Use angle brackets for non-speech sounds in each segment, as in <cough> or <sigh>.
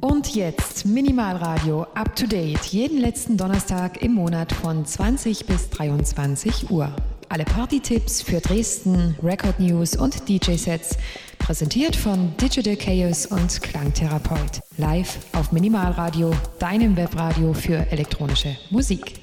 Und jetzt Minimalradio up to date. Jeden letzten Donnerstag im Monat von 20 bis 23 Uhr. Alle Party-Tipps für Dresden, Record News und DJ-Sets. Präsentiert von Digital Chaos und Klangtherapeut. Live auf Minimalradio, deinem Webradio für elektronische Musik.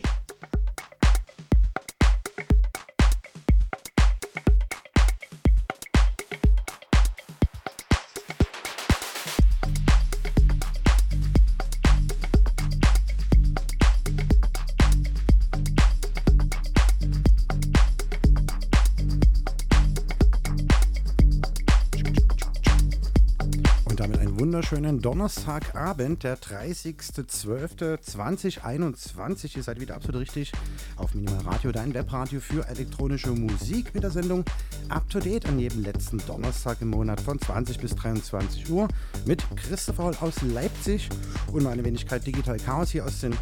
Wunderschönen Donnerstagabend, der 30.12.2021. Ihr seid wieder absolut richtig auf Minimal Radio, dein Webradio für elektronische Musik mit der Sendung Up to Date an jedem letzten Donnerstag im Monat von 20 bis 23 Uhr mit Christopher Holl aus Leipzig und meine Wenigkeit Digital Chaos hier aus den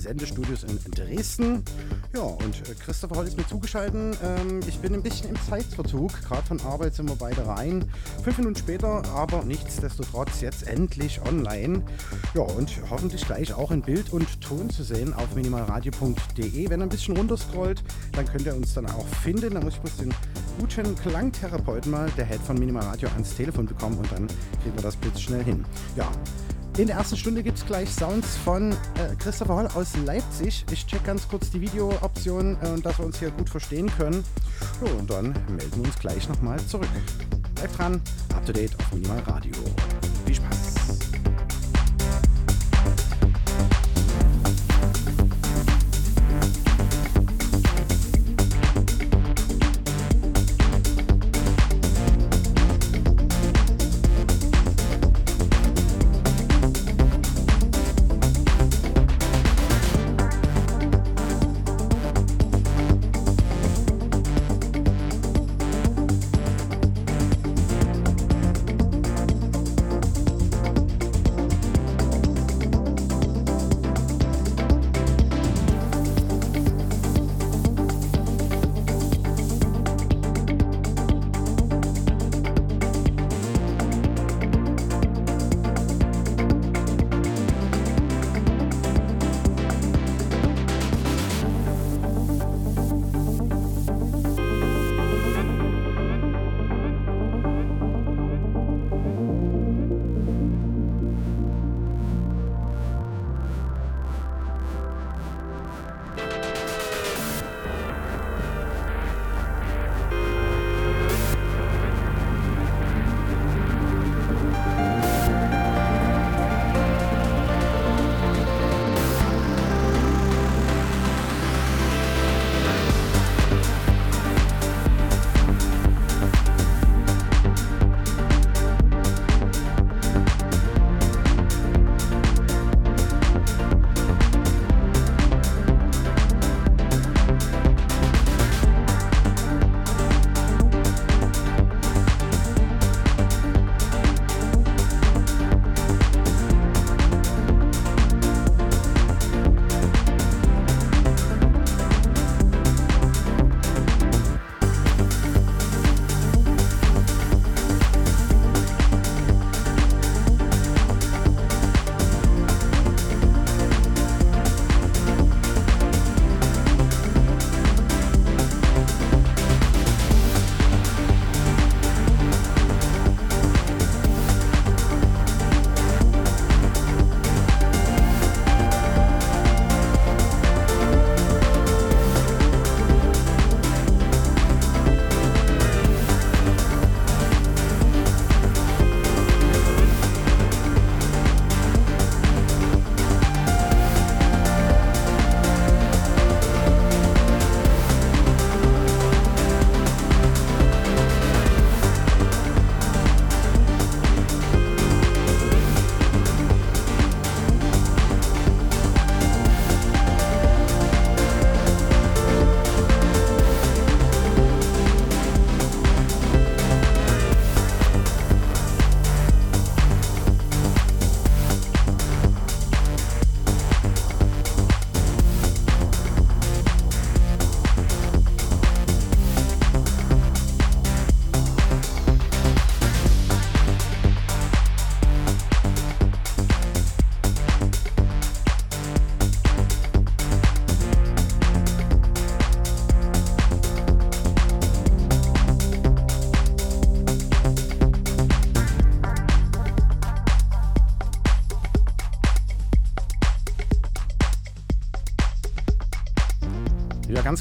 Sendestudios in Dresden. Ja, und äh, Christopher Holl ist mir zugeschaltet. Ähm, ich bin ein bisschen im Zeitverzug. Gerade von Arbeit sind wir beide rein. Fünf Minuten später, aber nichtsdestotrotz jetzt endlich online. Ja, und hoffentlich gleich auch in Bild und Ton zu sehen auf minimalradio.de. Wenn ihr ein bisschen runterscrollt, dann könnt ihr uns dann auch finden. Da muss ich bloß den guten Klangtherapeuten mal, der Head von Minimal Radio, ans Telefon bekommen und dann kriegen wir das blitzschnell hin. Ja, in der ersten Stunde gibt es gleich Sounds von äh, Christopher Holl aus Leipzig. Ich check ganz kurz die Video-Option äh, dass wir uns hier gut verstehen können. So, und dann melden wir uns gleich nochmal zurück. Bleibt dran, up to date auf Minimal Radio. Viel Spaß!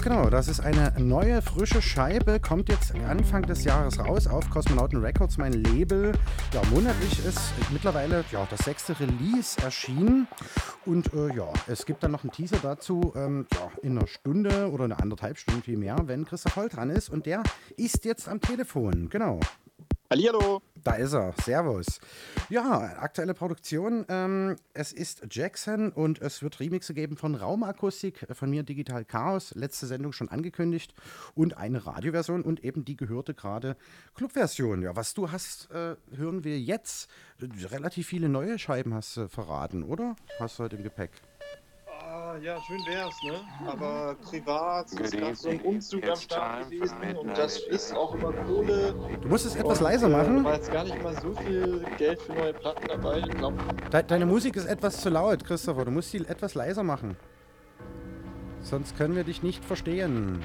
Genau, das ist eine neue, frische Scheibe, kommt jetzt Anfang des Jahres raus auf Cosmonauten Records, mein Label. Ja, monatlich ist mittlerweile ja, das sechste Release erschienen und äh, ja, es gibt dann noch einen Teaser dazu, ähm, ja, in einer Stunde oder eine anderthalb Stunden viel mehr, wenn Christoph Holt dran ist und der ist jetzt am Telefon, genau. Hallihallo. Da ist er. Servus. Ja, aktuelle Produktion. Ähm, es ist Jackson und es wird Remixe geben von Raumakustik, äh, von mir Digital Chaos, letzte Sendung schon angekündigt und eine Radioversion und eben die gehörte gerade Clubversion. Ja, was du hast, äh, hören wir jetzt. Relativ viele neue Scheiben hast du verraten, oder? Hast du heute im Gepäck? Ja, schön wär's, ne? Aber privat ist gerade so ein Umzug am Start gewesen und das ist auch immer Kohle. Du musst es etwas und, leiser machen. War jetzt gar nicht mal so viel Geld für neue Platten dabei. Ich glaube, De deine Musik ist etwas zu laut, Christopher. Du musst sie etwas leiser machen. Sonst können wir dich nicht verstehen.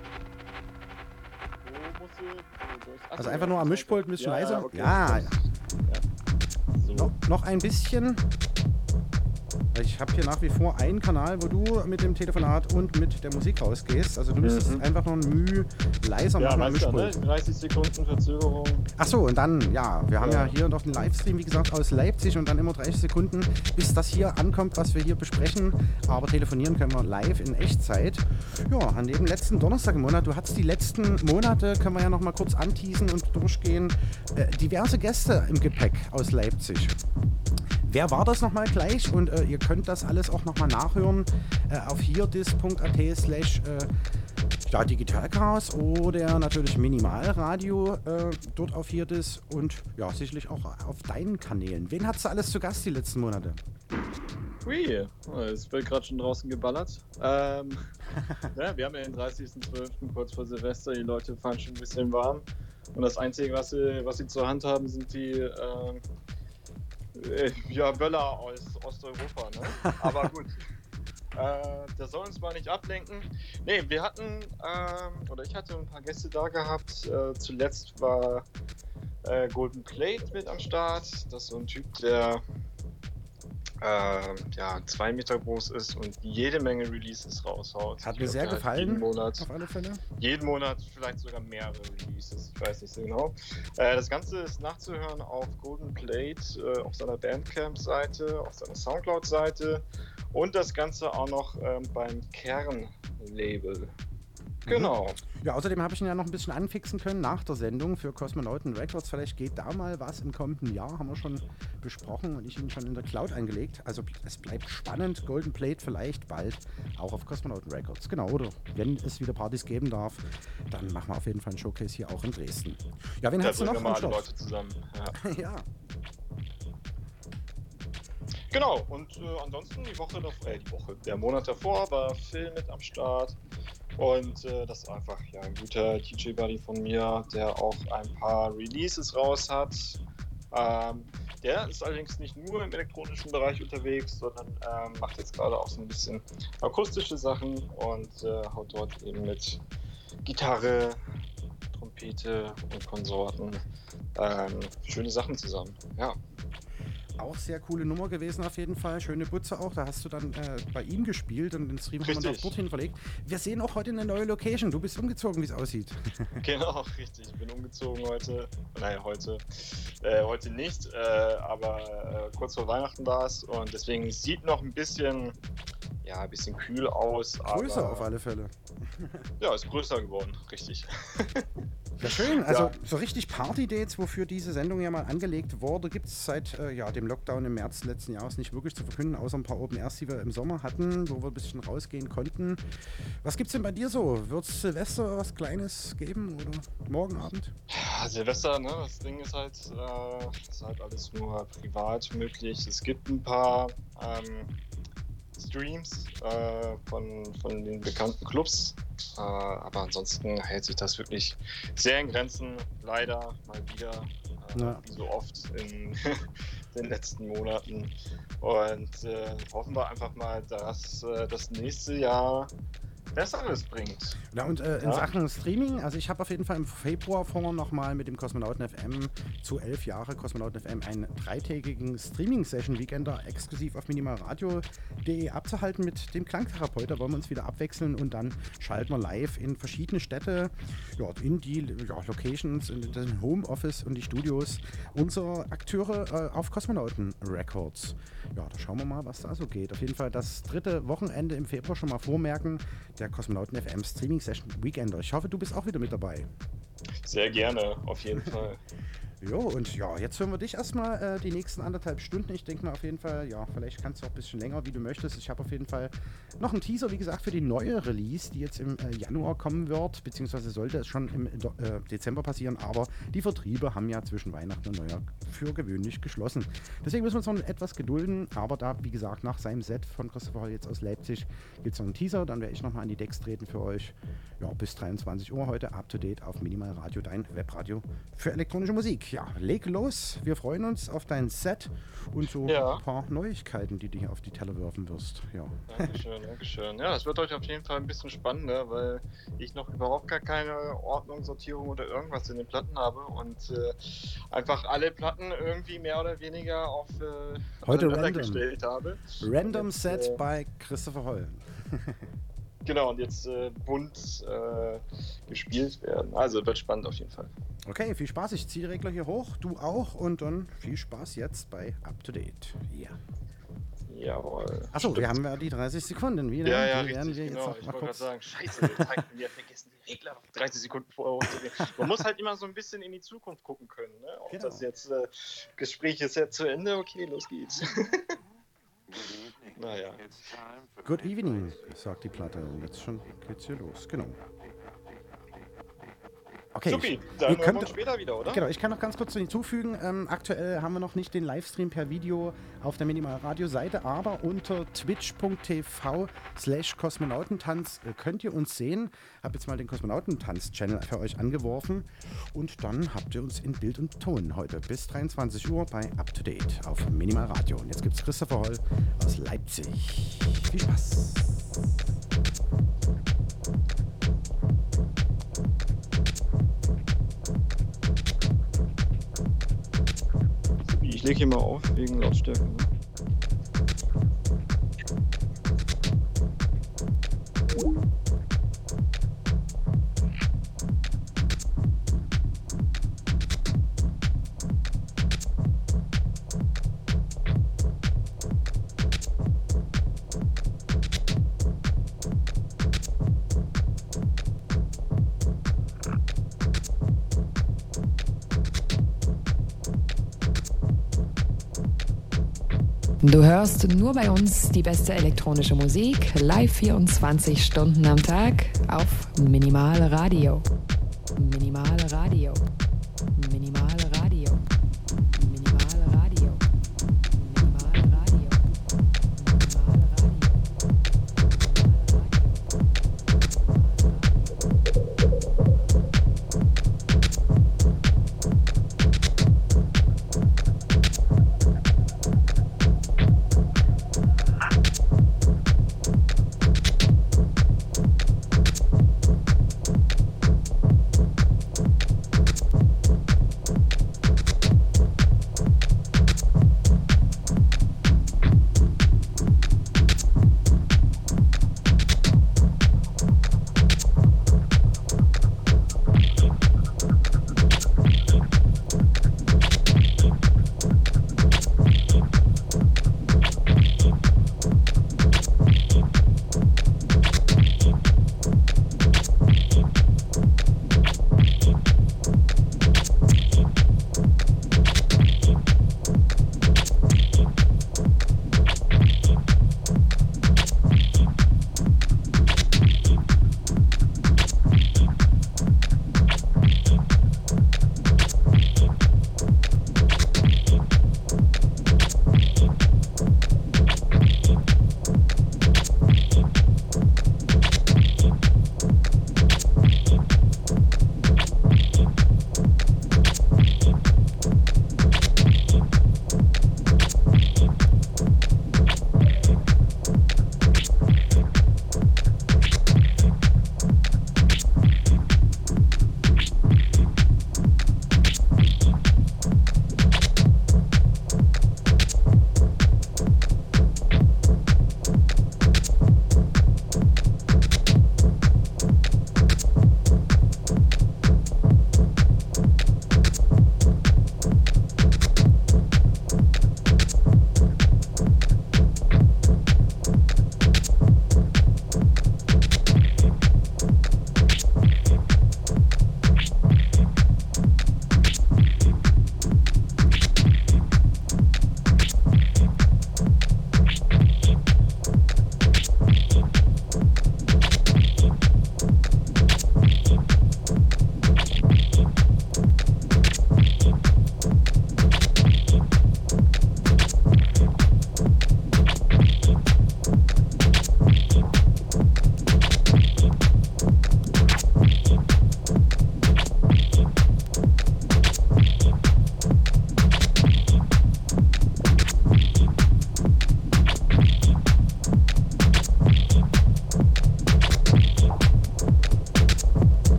ich- Also so, einfach nur am Mischpult ein bisschen ja, leiser. okay. Ja, Ja. So. No, noch ein bisschen. Ich habe hier nach wie vor einen Kanal, wo du mit dem Telefonat und mit der Musik rausgehst. Also du müsstest Mhm. einfach nur ein Mühe leiser Ja, machen du, ne? Mischpult. 30 Sekunden Verzögerung. Ach so, und dann, ja, wir haben ja Ja. hier noch einen Livestream, wie gesagt, aus Leipzig und dann immer 30 Sekunden, bis das hier ankommt, was wir hier besprechen. Aber telefonieren können wir live in Echtzeit. Ja, an dem letzten Donnerstag im Monat, du hattest die letzten Monate, können wir ja noch mal kurz anteasen und durchgehen, äh, diverse Gäste im Gepäck aus Leipzig. Wer war das nochmal gleich? Und äh, ihr könnt das alles auch nochmal nachhören äh, auf hierdis.at slash äh, Digitalchaos oder natürlich Minimalradio äh, dort auf Hierdis und ja, sicherlich auch auf deinen Kanälen. Wen hast du alles zu Gast die letzten Monate? Hui, oh, es wird gerade schon draußen geballert. Ähm, <laughs> ja, wir haben ja den 30.12. kurz vor Silvester, die Leute fahren schon ein bisschen warm. Und das Einzige, was sie, was sie zur Hand haben, sind die ähm, äh, ja, Böller aus Osteuropa. Ne? <laughs> Aber gut. Äh, das soll uns mal nicht ablenken. Nee, wir hatten, ähm, oder ich hatte ein paar Gäste da gehabt. Äh, zuletzt war äh, Golden Plate mit am Start. Das ist so ein Typ, der äh, ja, zwei Meter groß ist und jede Menge Releases raushaut. Hat Ich mir glaub, sehr gefallen. Jeden Monat, Auf alle Fälle. jeden Monat vielleicht sogar mehrere Releases. Ich weiß nicht so genau. Äh, das Ganze ist nachzuhören auf Golden Plate, äh, auf seiner Bandcamp-Seite, auf seiner Soundcloud-Seite und das Ganze auch noch ähm, beim Kern-Label. Genau. Ja, außerdem habe ich ihn ja noch ein bisschen anfixen können nach der Sendung für Kosmonauten Records. Vielleicht geht da mal was im kommenden Jahr, haben wir schon besprochen und ich ihn schon in der Cloud angelegt. Also es bleibt spannend. Golden Plate vielleicht bald auch auf Kosmonauten Records. Genau, oder wenn es wieder Partys geben darf, dann machen wir auf jeden Fall ein Showcase hier auch in Dresden. Ja, wen Da hast du noch wir mal alle? Leute zusammen. Ja. <laughs> Ja, Genau, und äh, ansonsten die Woche davor, äh, die Woche, der Monat davor war Phil mit am Start. Und äh, das ist einfach ja, ein guter DJ-Buddy von mir, der auch ein paar Releases raus hat. Ähm, der ist allerdings nicht nur im elektronischen Bereich unterwegs, sondern ähm, macht jetzt gerade auch so ein bisschen akustische Sachen und äh, haut dort eben mit Gitarre, Trompete und Konsorten ähm, schöne Sachen zusammen. Ja. Auch sehr coole Nummer gewesen auf jeden Fall. Schöne Butze auch. Da hast du dann äh, bei ihm gespielt und den Stream haben wir Richtig. dorthin verlegt. Wir sehen auch heute eine neue Location. Du bist umgezogen, wie es aussieht. <laughs> Genau, richtig. Ich bin umgezogen heute. Nein, heute. Äh, heute nicht, äh, aber äh, kurz vor Weihnachten war es und deswegen sieht noch ein bisschen, ja, ein bisschen kühl aus. Größer aber, auf alle Fälle. Ja, ist größer geworden, richtig. <laughs> Ja, schön. Also Ja. so richtig Party-Dates, wofür diese Sendung ja mal angelegt wurde, gibt es seit äh, ja, dem Lockdown im März letzten Jahres nicht wirklich zu verkünden, außer ein paar Open Airs, die wir im Sommer hatten, wo wir ein bisschen rausgehen konnten. Was gibt's denn bei dir so? Wird es Silvester was Kleines geben oder morgen Abend? Ja, Silvester, ne, das Ding ist halt, äh, ist halt alles nur privat möglich. Es gibt ein paar ähm, Streams äh, von, von den bekannten Clubs, äh, aber ansonsten hält sich das wirklich sehr in Grenzen, leider mal wieder, äh, Ja. wie so oft in <laughs> den letzten Monaten. Und äh, hoffen wir einfach mal, dass äh, das nächste Jahr Besseres bringt. Ja, und äh, in ja. Sachen Streaming, also ich habe auf jeden Fall im Februar vor, nochmal mit dem Kosmonauten FM zu elf Jahre Kosmonauten FM einen dreitägigen Streaming-Session-Weekender exklusiv auf minimalradio.de abzuhalten mit dem Klangtherapeut. Da wollen wir uns wieder abwechseln und dann schalten wir live in verschiedene Städte, ja, in die ja, Locations, in den Homeoffice und die Studios unserer Akteure äh, auf Kosmonauten Records. Ja, da schauen wir mal, was da so geht. Auf jeden Fall das dritte Wochenende im Februar schon mal vormerken der Kosmonauten FM Streaming Session Weekender. Ich hoffe, du bist auch wieder mit dabei. Sehr gerne, auf jeden Fall. <laughs> Jo, und ja, jetzt hören wir dich erstmal äh, die nächsten anderthalb Stunden. Ich denke mal auf jeden Fall, ja, vielleicht kannst du auch ein bisschen länger, wie du möchtest. Ich habe auf jeden Fall noch einen Teaser, wie gesagt, für die neue Release, die jetzt im äh, Januar kommen wird, beziehungsweise sollte es schon im äh, Dezember passieren, aber die Vertriebe haben ja zwischen Weihnachten und Neujahr für gewöhnlich geschlossen. Deswegen müssen wir uns noch etwas gedulden, aber da, wie gesagt, nach seinem Set von Christopher Hall jetzt aus Leipzig gibt es noch einen Teaser, dann werde ich nochmal an die Decks treten für euch. Ja, bis 23 Uhr heute, up to date auf Minimal Radio, dein Webradio für elektronische Musik ja, leg los. Wir freuen uns auf dein Set und so ja. ein paar Neuigkeiten, die du hier auf die Teller werfen wirst. Ja. Dankeschön, Dankeschön. Ja, es wird euch auf jeden Fall ein bisschen spannender, weil ich noch überhaupt gar keine Ordnung, Sortierung oder irgendwas in den Platten habe und äh, einfach alle Platten irgendwie mehr oder weniger auf äh, Heute random. gestellt habe. Random jetzt, Set äh, bei Christopher Holl. <laughs> Genau, und jetzt äh, bunt äh, gespielt werden. Also wird spannend auf jeden Fall. Okay, viel Spaß. Ich ziehe den Regler hier hoch, du auch und dann viel Spaß jetzt bei Up to Date. Ja. Jawohl. Achso, wir haben ja die 30 Sekunden wieder. Ja, ja, die richtig, wir genau. ich wollte gerade sagen, scheiße, wir, vergessen die Regler 30 Sekunden vorher. Man muss halt immer so ein bisschen in die Zukunft gucken können. Ne? Ob genau. das jetzt, äh, Gespräch ist jetzt zu Ende, okay, los geht's. <laughs> Naja. Good evening, sagt die Platte. Jetzt schon geht's hier los. Genau. Okay. Supi, dann wir uns später wieder, oder? Genau, ich kann noch ganz kurz hinzufügen. Ähm, aktuell haben wir noch nicht den Livestream per Video auf der Minimal Radio Seite, aber unter twitch.tv slash Kosmonautentanz äh, könnt ihr uns sehen. Hab jetzt mal den Kosmonautentanz-Channel für euch angeworfen und dann habt ihr uns in Bild und Ton heute bis 23 Uhr bei Up to Date auf Minimal Radio. Und jetzt gibt's Christopher Holl aus Leipzig. Viel Spaß! Lege hier mal auf wegen Lautstärke. Ne? Du hörst nur bei uns die beste elektronische Musik, live 24 Stunden am Tag auf Minimal Radio. Minimal Radio. Minimal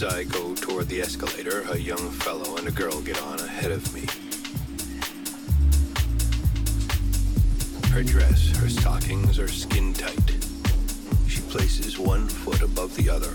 As I go toward the escalator, a young fellow and a girl get on ahead of me. Her dress, her stockings are skin tight. She places one foot above the other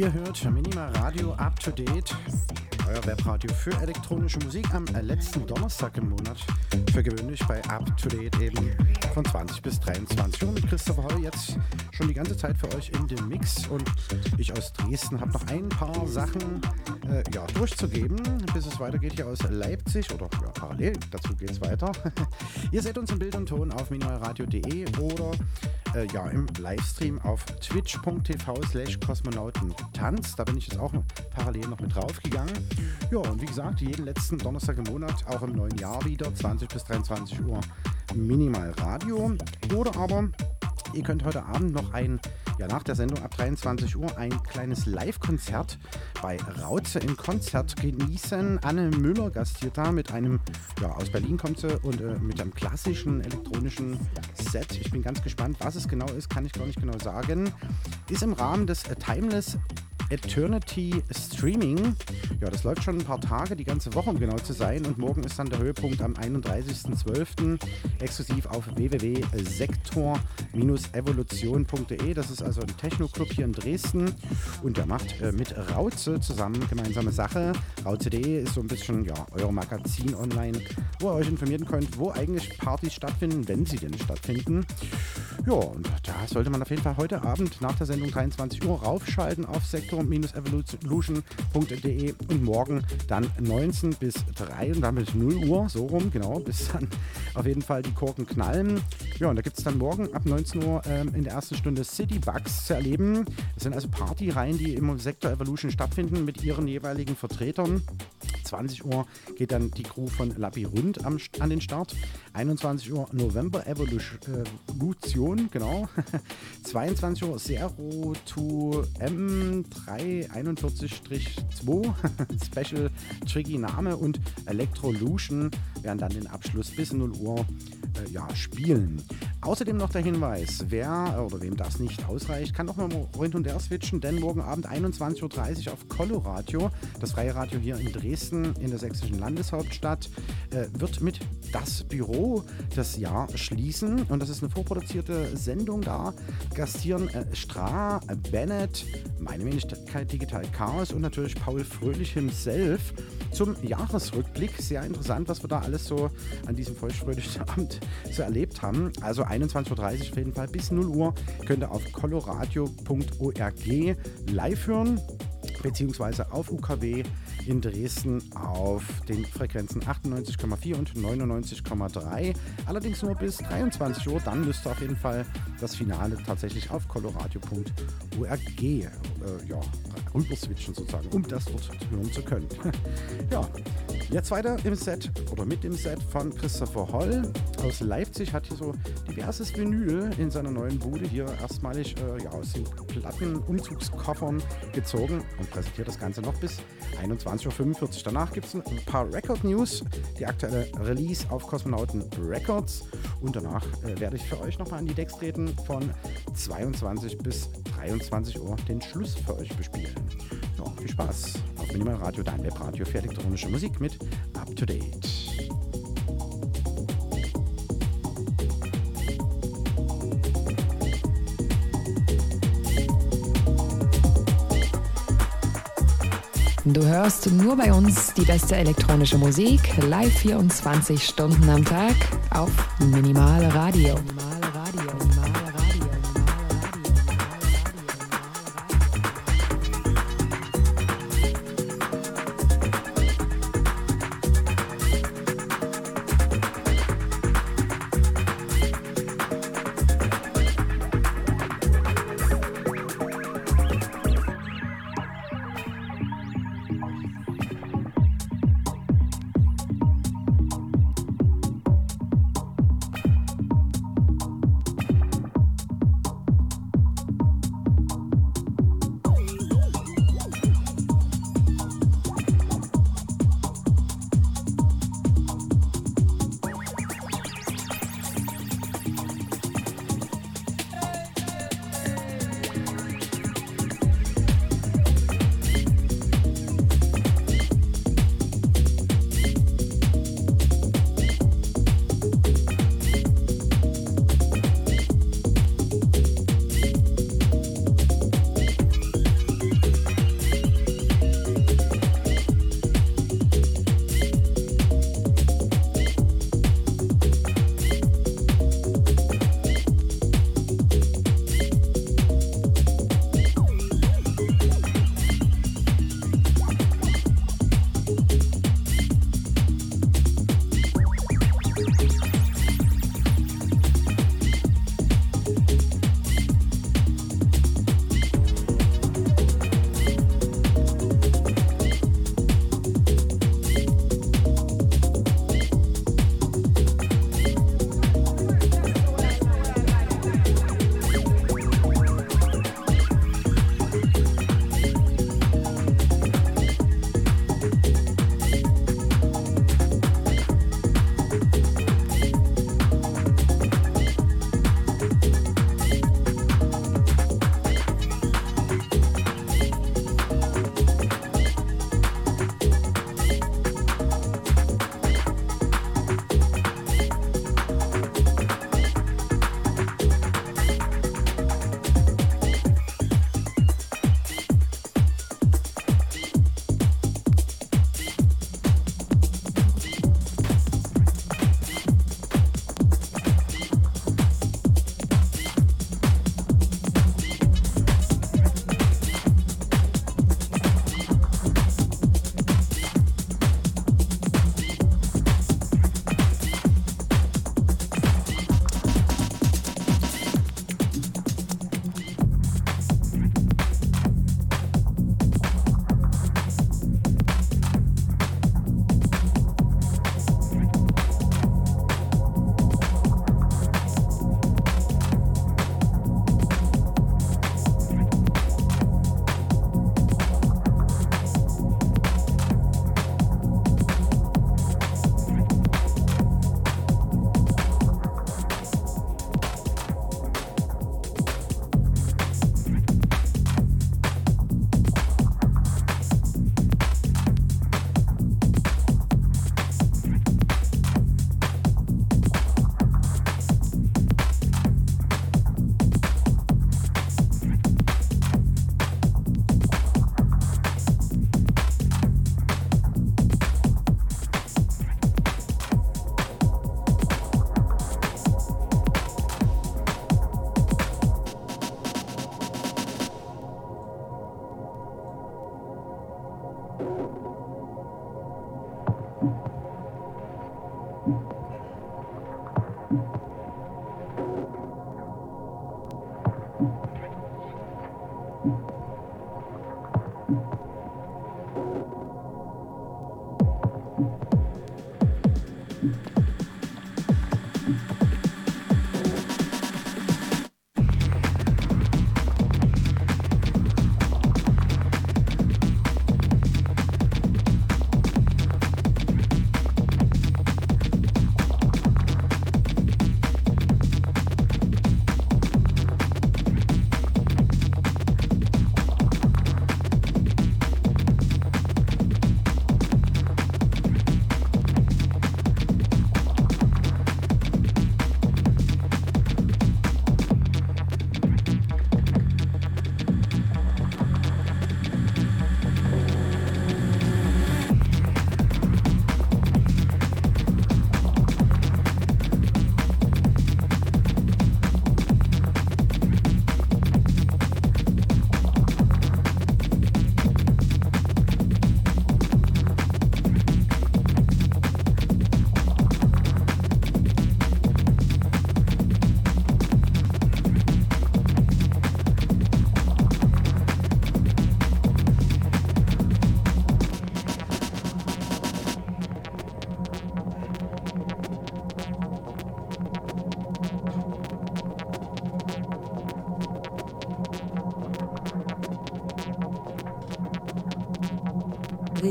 Ihr hört Minimal Radio Up to Date, euer Webradio für elektronische Musik am letzten Donnerstag im Monat. Für gewöhnlich bei Up to Date eben von 20 bis 23 Uhr mit Christopher Heu jetzt schon die ganze Zeit für euch in dem Mix und ich aus Dresden habe noch ein paar Sachen äh, ja, durchzugeben, bis es weitergeht hier aus Leipzig oder ja, parallel dazu geht es weiter. <laughs> Ihr seht uns im Bild und Ton auf minimalradio.de oder äh, ja, im Livestream auf twitch.tv slash kosmonautentanz. Da bin ich jetzt auch parallel noch mit draufgegangen. Ja, und wie gesagt, jeden letzten Donnerstag im Monat, auch im neuen Jahr wieder, 20 bis 23 Uhr Minimal Radio. Oder aber ihr könnt heute Abend noch ein ja, nach der Sendung ab 23 Uhr ein kleines Live-Konzert bei Rauze im Konzert genießen. Anne Müller gastiert da mit einem, ja, aus Berlin kommt sie und äh, mit einem klassischen elektronischen Set. Ich bin ganz gespannt, was es genau ist, kann ich gar nicht genau sagen. Ist im Rahmen des äh, Timeless Eternity Streaming. Ja, das läuft schon ein paar Tage, die ganze Woche, um genau zu sein. Und morgen ist dann der Höhepunkt am 31.12. exklusiv auf www.sektor-evolution.de. Das ist also ein Techno-Club hier in Dresden. Und der macht äh, mit Rauze zusammen gemeinsame Sache. Rauze.de ist so ein bisschen ja, euer Magazin online, wo ihr euch informieren könnt, wo eigentlich Partys stattfinden, wenn sie denn stattfinden. Ja, und da sollte man auf jeden Fall heute Abend nach der Sendung 23 Uhr raufschalten auf sektor-evolution.de und morgen dann 19 bis 3 und damit 0 Uhr, so rum, genau, <laughs> bis dann auf jeden Fall die Korken knallen. Ja, und da gibt es dann morgen ab 19 Uhr ähm, in der ersten Stunde City Bugs zu erleben. Das sind also Partyreihen, die im Sektor Evolution stattfinden mit ihren jeweiligen Vertretern. 20 Uhr geht dann die Crew von am, an den Start. 21 Uhr November Evolution, genau. <laughs> 22 Uhr Zero to M341-2, <laughs> Special Tricky Name und Electrolution werden dann den Abschluss bis 0 Uhr äh, ja, spielen. Außerdem noch der Hinweis, wer oder wem das nicht ausreicht, kann doch mal rund und her switchen, denn morgen Abend 21.30 Uhr auf Coloradio, das freie Radio hier in Dresden in der sächsischen Landeshauptstadt, äh, wird mit das Büro das Jahr schließen und das ist eine vorproduzierte Sendung da. Gastieren äh, Stra, Bennett, meine Wenigkeit Digital Chaos und natürlich Paul Fröhlich himself zum Jahresrückblick. Sehr interessant, was wir da alles so an diesem feuchtfröhlichen <laughs> Abend so erlebt haben. Also 21.30 Uhr auf jeden Fall bis 0 Uhr könnt ihr auf coloradio.org live hören beziehungsweise auf UKW in Dresden auf den Frequenzen 98,4 und 99,3. Allerdings nur bis 23 Uhr. Dann müsst ihr auf jeden Fall das Finale tatsächlich auf coloradio.org äh, ja, rüber sozusagen, um das dort hören zu können. <laughs> ja, jetzt weiter im Set oder mit dem Set von Christopher Holl aus Leipzig. Hat hier so diverses Vinyl in seiner neuen Bude hier erstmalig äh, ja, aus den Plattenumzugskoffern gezogen und präsentiert das Ganze noch bis 21.45 Uhr. Danach gibt es ein paar Record News, die aktuelle Release auf Kosmonauten Records und danach äh, werde ich für euch nochmal an die Decks treten von 22 bis 23 Uhr den Schluss für euch bespielen. Ja, viel Spaß auf Minimal Radio, dein Webradio für elektronische Musik mit Up to Date. Du hörst nur bei uns die beste elektronische Musik, live 24 Stunden am Tag auf Minimal Radio. Minimal Radio.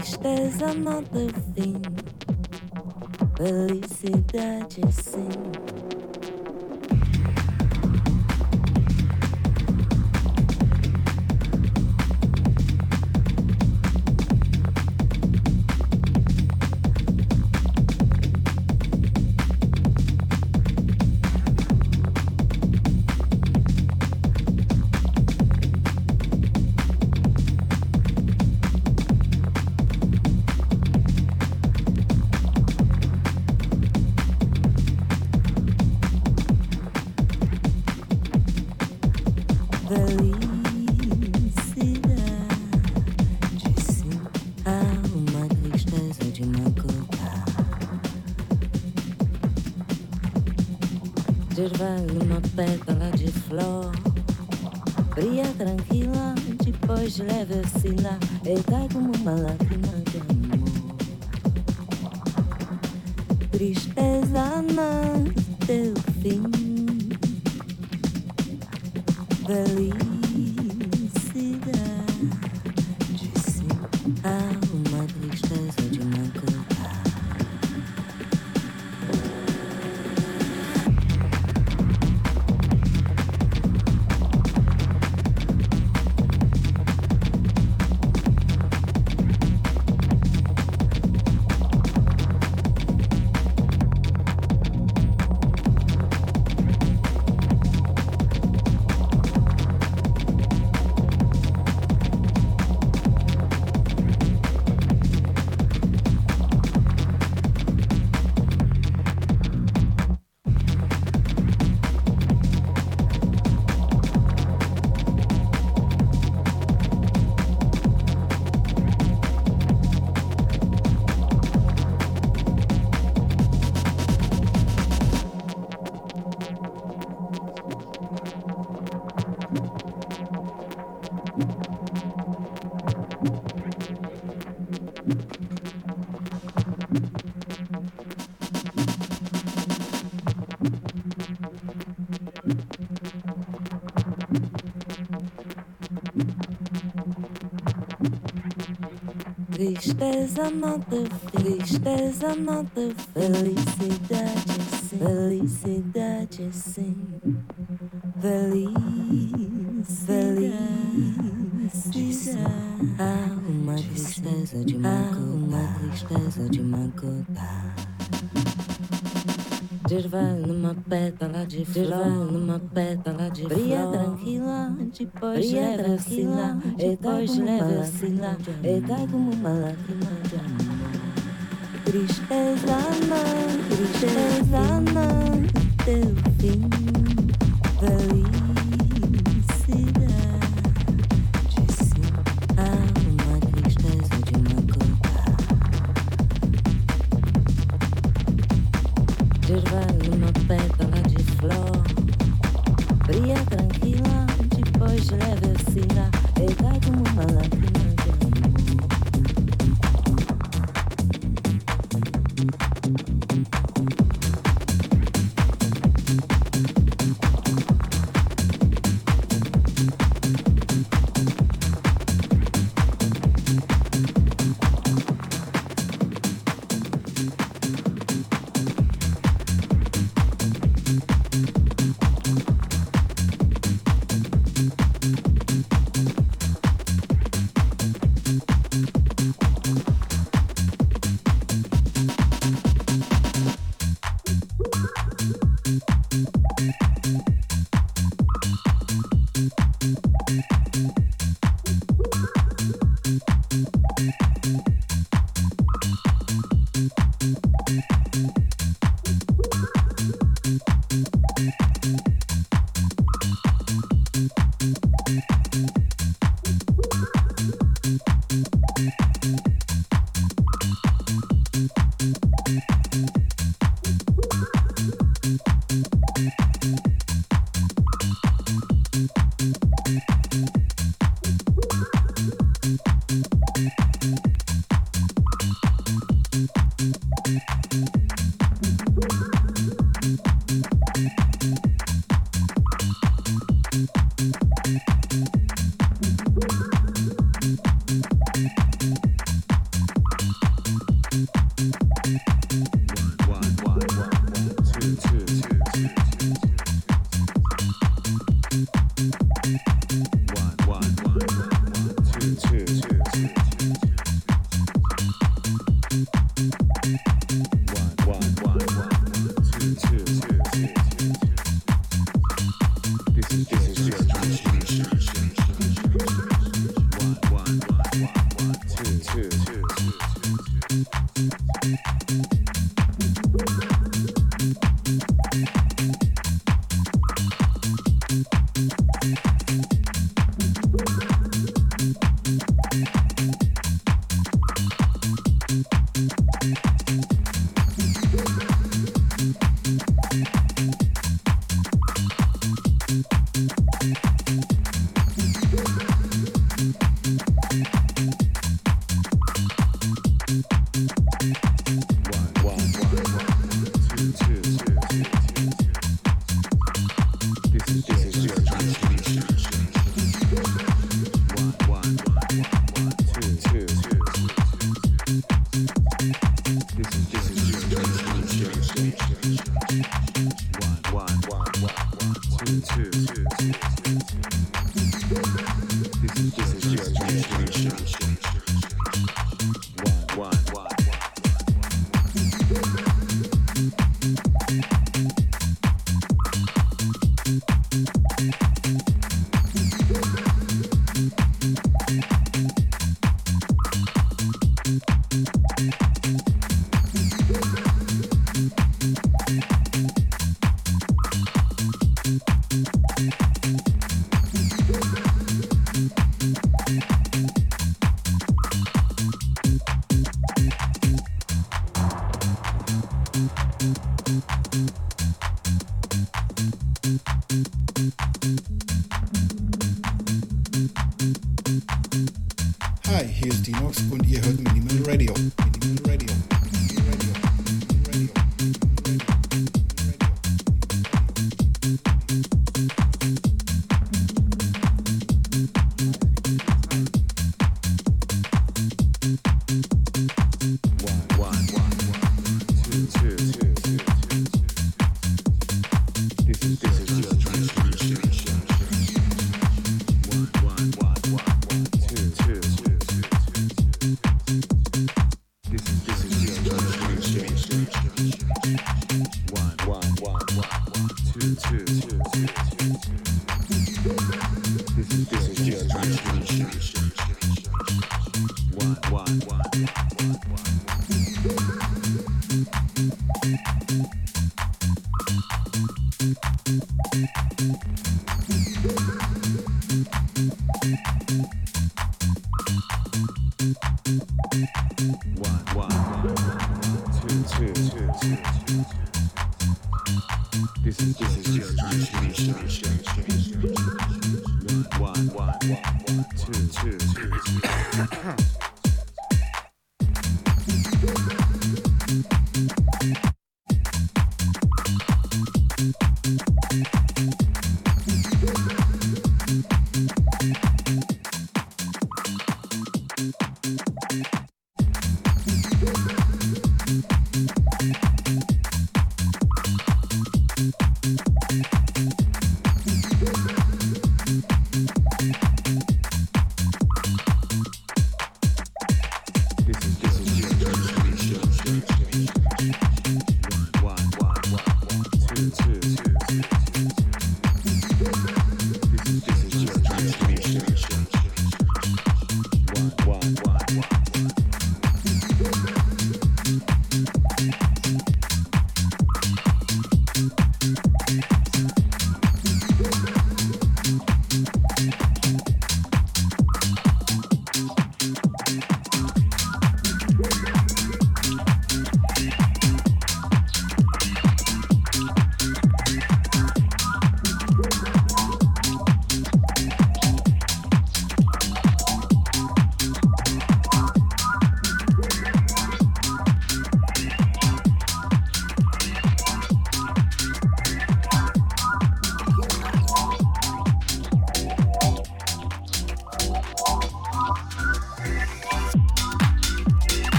Mas there's another fim Felicidade é sim. travel, not bad. Te tristeza não te felicidade sim, felicidade. Sim, feliz, feliz, há uma tristeza de magoar, uma tristeza de magoar. Desvalo pétala de flor, numa pétala de flor. Brilha tranquila, depois leve tranquila, depois leve oscila, e cai como uma lágrima. Tristeza não, tristeza não, teu fim, feliz.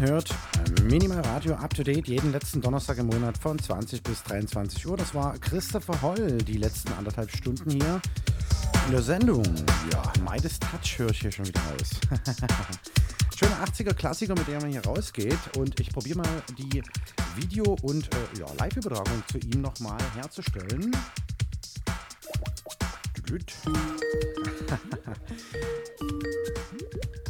Hört Minimal Radio Up to Date jeden letzten Donnerstag im Monat von 20 bis 23 Uhr. Das war Christopher Holl, die letzten anderthalb Stunden hier in der Sendung. Ja, Midas Touch höre ich hier schon wieder raus. <laughs> Schöne 80er Klassiker, mit der man hier rausgeht. Und ich probiere mal die Video- und äh, ja, Live-Übertragung zu ihm nochmal herzustellen. Gut. <laughs>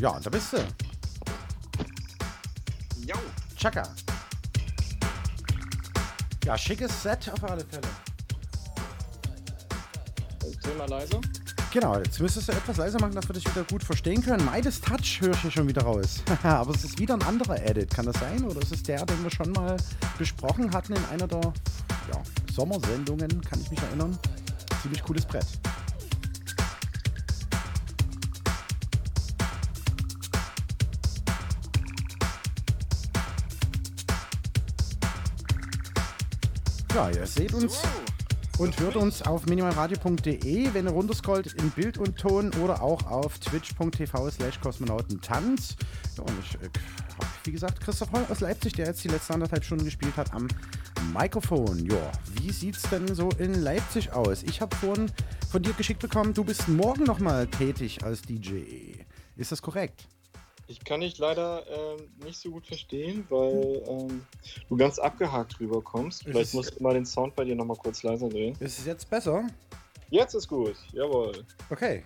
ja, da bist du. Jo. Chaka. Ja, schickes Set auf alle Fälle. Thema leise. Genau, jetzt müsstest du etwas leiser machen, dass wir dich wieder gut verstehen können. Midas Touch höre ich hier schon wieder raus. <laughs> Aber es ist wieder ein anderer Edit, kann das sein? Oder ist es der, den wir schon mal besprochen hatten in einer der ja, Sommersendungen, kann ich mich erinnern? Ziemlich cooles Brett. Ja, ihr seht uns und hört uns auf minimalradio.de, wenn ihr runterscrollt in Bild und Ton oder auch auf twitch.tv slash kosmonautentanz. Ja, und ich äh, habe, wie gesagt, Christoph Holl aus Leipzig, der jetzt die letzten anderthalb Stunden gespielt hat am Mikrofon. Ja, wie sieht's denn so in Leipzig aus? Ich habe vorhin von dir geschickt bekommen, du bist morgen nochmal tätig als DJ. Ist das korrekt? Ich kann dich leider ähm, nicht so gut verstehen, weil ähm, du ganz abgehakt rüberkommst. Vielleicht ist- musst du mal den Sound bei dir nochmal kurz leiser drehen. Ist es jetzt besser? Jetzt ist gut, jawohl. Okay.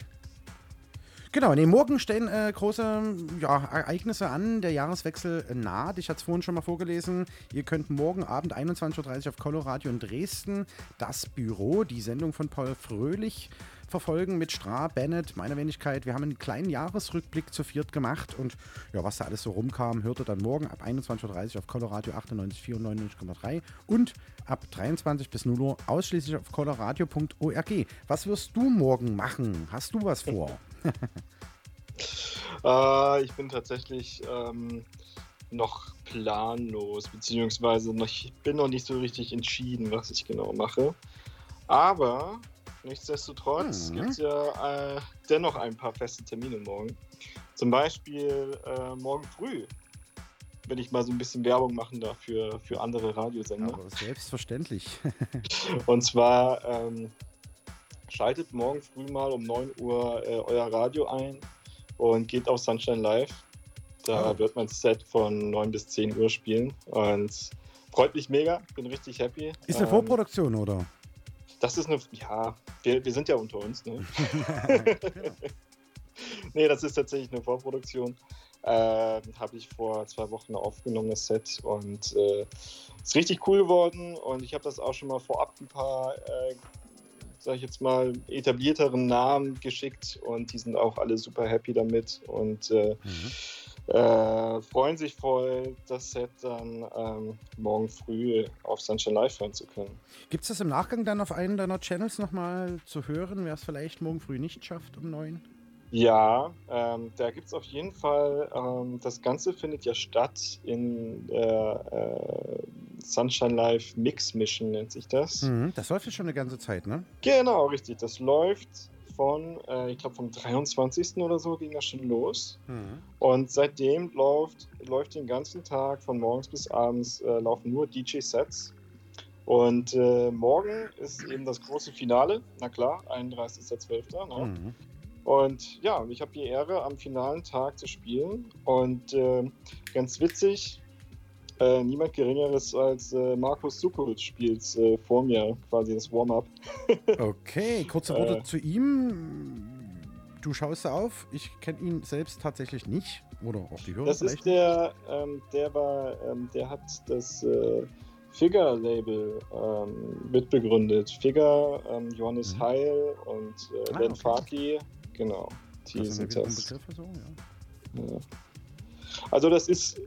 Genau, nee, morgen stehen äh, große ja, Ereignisse an. Der Jahreswechsel äh, naht. Ich hatte es vorhin schon mal vorgelesen. Ihr könnt morgen Abend 21.30 Uhr auf Coloradio in Dresden das Büro, die Sendung von Paul Fröhlich, verfolgen mit Stra, Bennett, meiner Wenigkeit. Wir haben einen kleinen Jahresrückblick zu viert gemacht und ja, was da alles so rumkam, hört ihr dann morgen ab 21.30 Uhr auf Coloradio 98,4 und 99,3 und ab 23 bis 0 Uhr ausschließlich auf coloradio.org. Was wirst du morgen machen? Hast du was vor? <laughs> Äh, ich bin tatsächlich ähm, noch planlos, beziehungsweise noch, ich bin noch nicht so richtig entschieden, was ich genau mache. Aber nichtsdestotrotz Mhm. gibt es ja äh, dennoch ein paar feste Termine morgen. Zum Beispiel äh, morgen früh, wenn ich mal so ein bisschen Werbung machen darf für, für andere Radiosender. Aber selbstverständlich. <laughs> Und zwar ähm, schaltet morgen früh mal um 9 Uhr äh, euer Radio ein und geht auf Sunshine Live. Da Oh. wird mein Set von 9 bis 10 Uhr spielen. Und freut mich mega, bin richtig happy. Ist eine Ähm, Vorproduktion, oder? Das ist eine, ja, wir, wir sind ja unter uns, ne? <laughs> nee, das ist tatsächlich eine Vorproduktion. Ähm, Habe ich vor zwei Wochen aufgenommen, das Set. Und äh, ist richtig cool geworden. Und ich habe das auch schon mal vorab ein paar, äh, sag ich jetzt mal, etablierteren Namen geschickt. Und die sind auch alle super happy damit. Und äh, Mhm. Äh, freuen sich voll, das Set dann ähm, morgen früh auf Sunshine Live hören zu können. Gibt es das im Nachgang dann auf einen deiner Channels nochmal zu hören, wer es vielleicht morgen früh nicht schafft um neun? Ja, ähm, da gibt es auf jeden Fall, ähm, das Ganze findet ja statt in der äh, Sunshine Live Mix Mission, nennt sich das. Mhm. Das läuft ja schon eine ganze Zeit, ne? Genau, richtig. Das läuft von, äh, ich glaube, vom 23. oder so ging das schon los. Mhm. Und seitdem läuft, läuft den ganzen Tag von morgens bis abends äh, laufen nur DJ-Sets. Und äh, morgen ist eben das große Finale, na klar, 31.12. Ne? Mhm. Und ja, ich habe die Ehre, am finalen Tag zu spielen. Und äh, ganz witzig, äh, niemand Geringeres als äh, Markus Sukovic spielt äh, vor mir, quasi das Warm-up. <laughs> Okay, kurze Worte Äh. zu ihm. Du schaust auf. Ich kenne ihn selbst tatsächlich nicht. Oder auch die Hörer Das vielleicht. ist der, ähm, der war, ähm, der hat das äh, Figure-Label ähm, mitbegründet. Figure, ähm, Johannes Mhm. Heil und äh, Ah, Len okay. Fartley, genau. Die das sind das. Begriffe so, ja. Ja. Also das ist,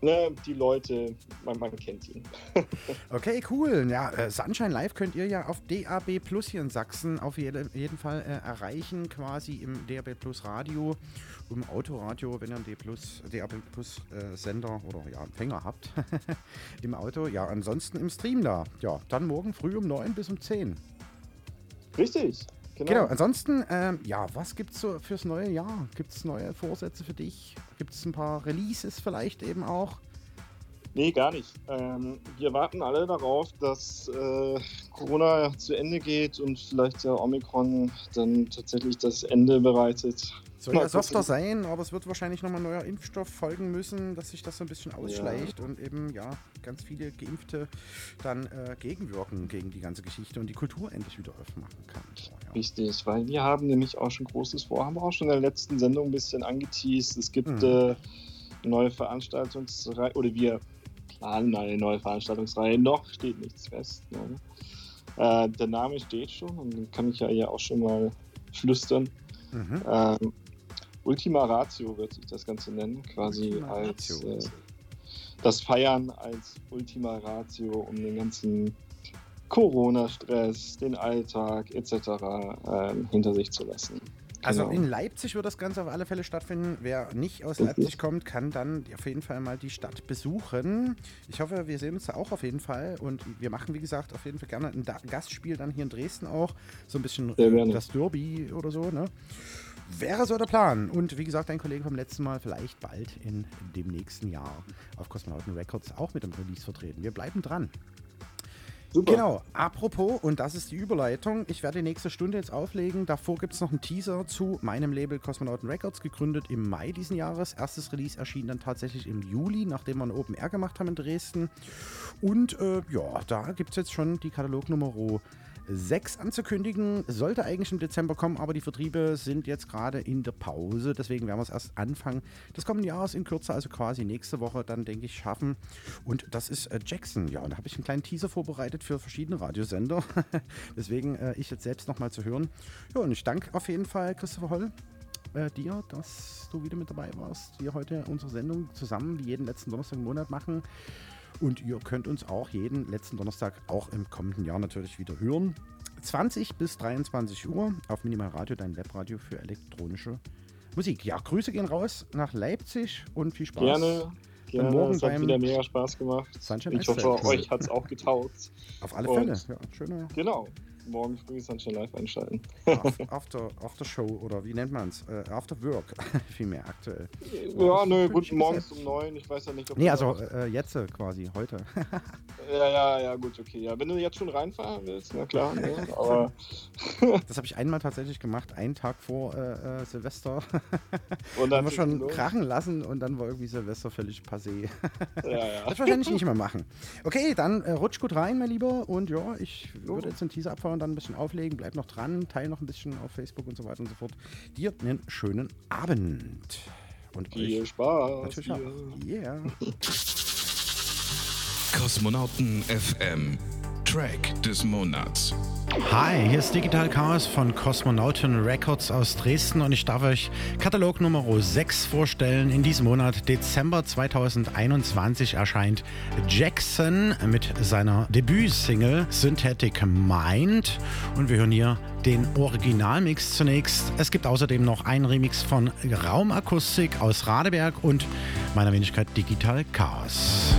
ne, die Leute, man, man kennt ihn. <laughs> Okay, cool. Ja, äh, Sunshine Live könnt ihr ja auf DAB Plus hier in Sachsen auf jede, jeden Fall äh, erreichen, quasi im DAB Plus Radio, im Autoradio, wenn ihr einen D Plus, DAB Plus äh, Sender oder ja, Empfänger habt <laughs> im Auto. Ja, ansonsten im Stream da. Ja, dann morgen früh um 9 bis um 10. Richtig, genau. Genau, ansonsten, ähm, ja, was gibt es so fürs neue Jahr? Gibt es neue Vorsätze für dich? Gibt es ein paar Releases vielleicht eben auch? Nee, gar nicht. Ähm, wir warten alle darauf, dass äh, Corona zu Ende geht und vielleicht der Omikron dann tatsächlich das Ende bereitet. Soll ja softer sein, aber es wird wahrscheinlich nochmal ein neuer Impfstoff folgen müssen, dass sich das so ein bisschen ausschleicht und eben, ja, ganz viele Geimpfte dann äh, gegenwirken gegen die ganze Geschichte und die Kultur endlich wieder aufmachen kann. Oh, ja. Richtig, weil wir haben nämlich auch schon großes vor, haben auch schon in der letzten Sendung ein bisschen angeteased. Es gibt Mhm. äh, eine neue Veranstaltungsreihe, oder wir planen eine neue Veranstaltungsreihe. Noch steht nichts fest. Ne? Äh, der Name steht schon und kann ich ja hier auch schon mal flüstern. Mhm. Ähm, Ultima Ratio wird sich das Ganze nennen, quasi als äh, das Feiern als Ultima Ratio, um den ganzen Corona-Stress, den Alltag etc. Ähm, hinter sich zu lassen. Also Genau. in Leipzig wird das Ganze auf alle Fälle stattfinden. Wer nicht aus. Leipzig kommt, kann dann auf jeden Fall mal die Stadt besuchen. Ich hoffe, wir sehen uns da auch auf jeden Fall. Und wir machen, wie gesagt, auf jeden Fall gerne ein Gastspiel dann hier in Dresden auch. So ein bisschen äh, das Derby oder so, ne? Wäre so der Plan. Und wie gesagt, dein Kollege vom letzten Mal vielleicht bald in dem nächsten Jahr auf Kosmonauten Records auch mit dem Release vertreten. Wir bleiben dran. Super. Genau, apropos, und das ist die Überleitung, ich werde die nächste Stunde jetzt auflegen. Davor gibt es noch einen Teaser zu meinem Label Cosmonauten Records, gegründet im Mai diesen Jahres. Erstes Release erschien dann tatsächlich im Juli, nachdem wir ein Open Air gemacht haben in Dresden. Und äh, ja, da gibt es jetzt schon die Katalognummer 6 anzukündigen. Sollte eigentlich im Dezember kommen, aber die Vertriebe sind jetzt gerade in der Pause. Deswegen werden wir es erst Anfang des kommenden Jahres in Kürze, also quasi nächste Woche, dann denke ich, schaffen. Und das ist äh, Jackson. Ja, und da habe ich einen kleinen Teaser vorbereitet für verschiedene Radiosender. <laughs> Deswegen äh, ich jetzt selbst nochmal zu hören. Ja, und ich danke auf jeden Fall Christopher Holl. Äh, dir, dass du wieder mit dabei warst, wir heute unsere Sendung zusammen wie jeden letzten Donnerstag im Monat machen. Und ihr könnt uns auch jeden letzten Donnerstag auch im kommenden Jahr natürlich wieder hören. 20 bis 23 Uhr auf Minimal Radio, dein Webradio für elektronische Musik. Ja, Grüße gehen raus nach Leipzig und viel Spaß. Gerne. Gerne. morgen es hat beim wieder mega Spaß gemacht. Sunshine Ich hoffe, euch hat es auch getaugt. Auf alle Und- Fälle. Ja, schöne Genau. Morgen früh Sunshine Live einschalten. Af- After, <laughs> After Show oder wie nennt man es? Äh, After Work, <laughs> vielmehr aktuell. Ja, nö, ist gut, morgens um neun. Ich weiß ja nicht, ob Nee, also äh, jetzt äh, quasi, heute. <laughs> Ja, ja, ja, gut, okay. Ja, wenn du jetzt schon reinfahren willst, na klar. Ne? Aber Das habe ich einmal tatsächlich gemacht, einen Tag vor äh, äh, Silvester. und Haben dann wir schon los. krachen lassen und dann war irgendwie Silvester völlig passé. Ja, ja. Das ich wahrscheinlich nicht mehr machen. Okay, dann äh, rutsch gut rein, mein Lieber. Und ja, ich würde jetzt den Teaser abfahren, dann ein bisschen auflegen. Bleib noch dran, teil noch ein bisschen auf Facebook und so weiter und so fort. Dir einen schönen Abend. Und Viel euch Spaß. natürlich auch. Yeah. Kosmonauten FM. Track des Monats. Hi, hier ist Digital Chaos von Kosmonauten Records aus Dresden und ich darf euch Katalog Nummer 6 vorstellen. In diesem Monat, Dezember 2021, erscheint Jackson mit seiner Debütsingle Synthetic Mind und wir hören hier den Originalmix zunächst. Es gibt außerdem noch einen Remix von Raumakustik aus Radeberg und meiner Wenigkeit Digital Chaos.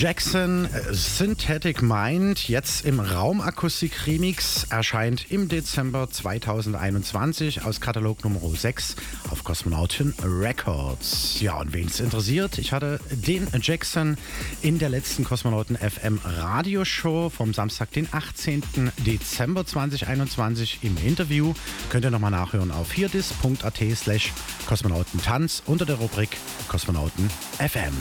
Jackson äh, Synthetic Mind, jetzt im Raumakustik Remix, erscheint im Dezember 2021 aus Katalog Nummer 6 auf Cosmonauten Records. Ja, und wen es interessiert, ich hatte den Jackson in der letzten Kosmonauten FM Radioshow vom Samstag, den 18. Dezember 2021 im Interview. Könnt ihr nochmal nachhören auf hierdis.at slash Kosmonautentanz unter der Rubrik Kosmonauten FM.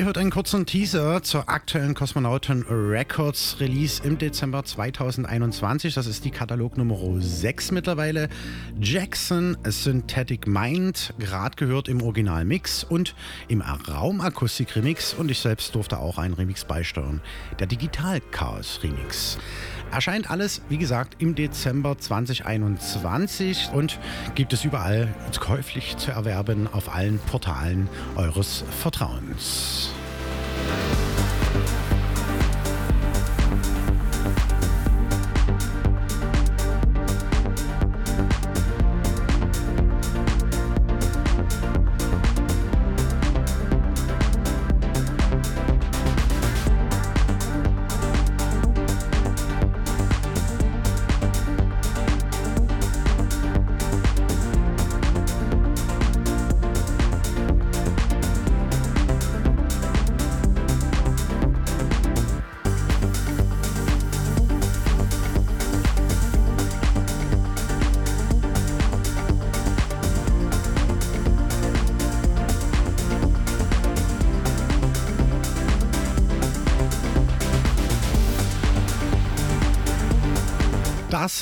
Ihr hört einen kurzen Teaser zur aktuellen Kosmonauten Records Release im Dezember 2021. Das ist die Katalog Nummer 6 mittlerweile. Jackson Synthetic Mind, gerade gehört im Originalmix und im Raumakustik Remix. Und ich selbst durfte auch einen Remix beisteuern. Der Digital Chaos Remix. Erscheint alles, wie gesagt, im Dezember 2021 und gibt es überall käuflich zu erwerben auf allen Portalen eures Vertrauens.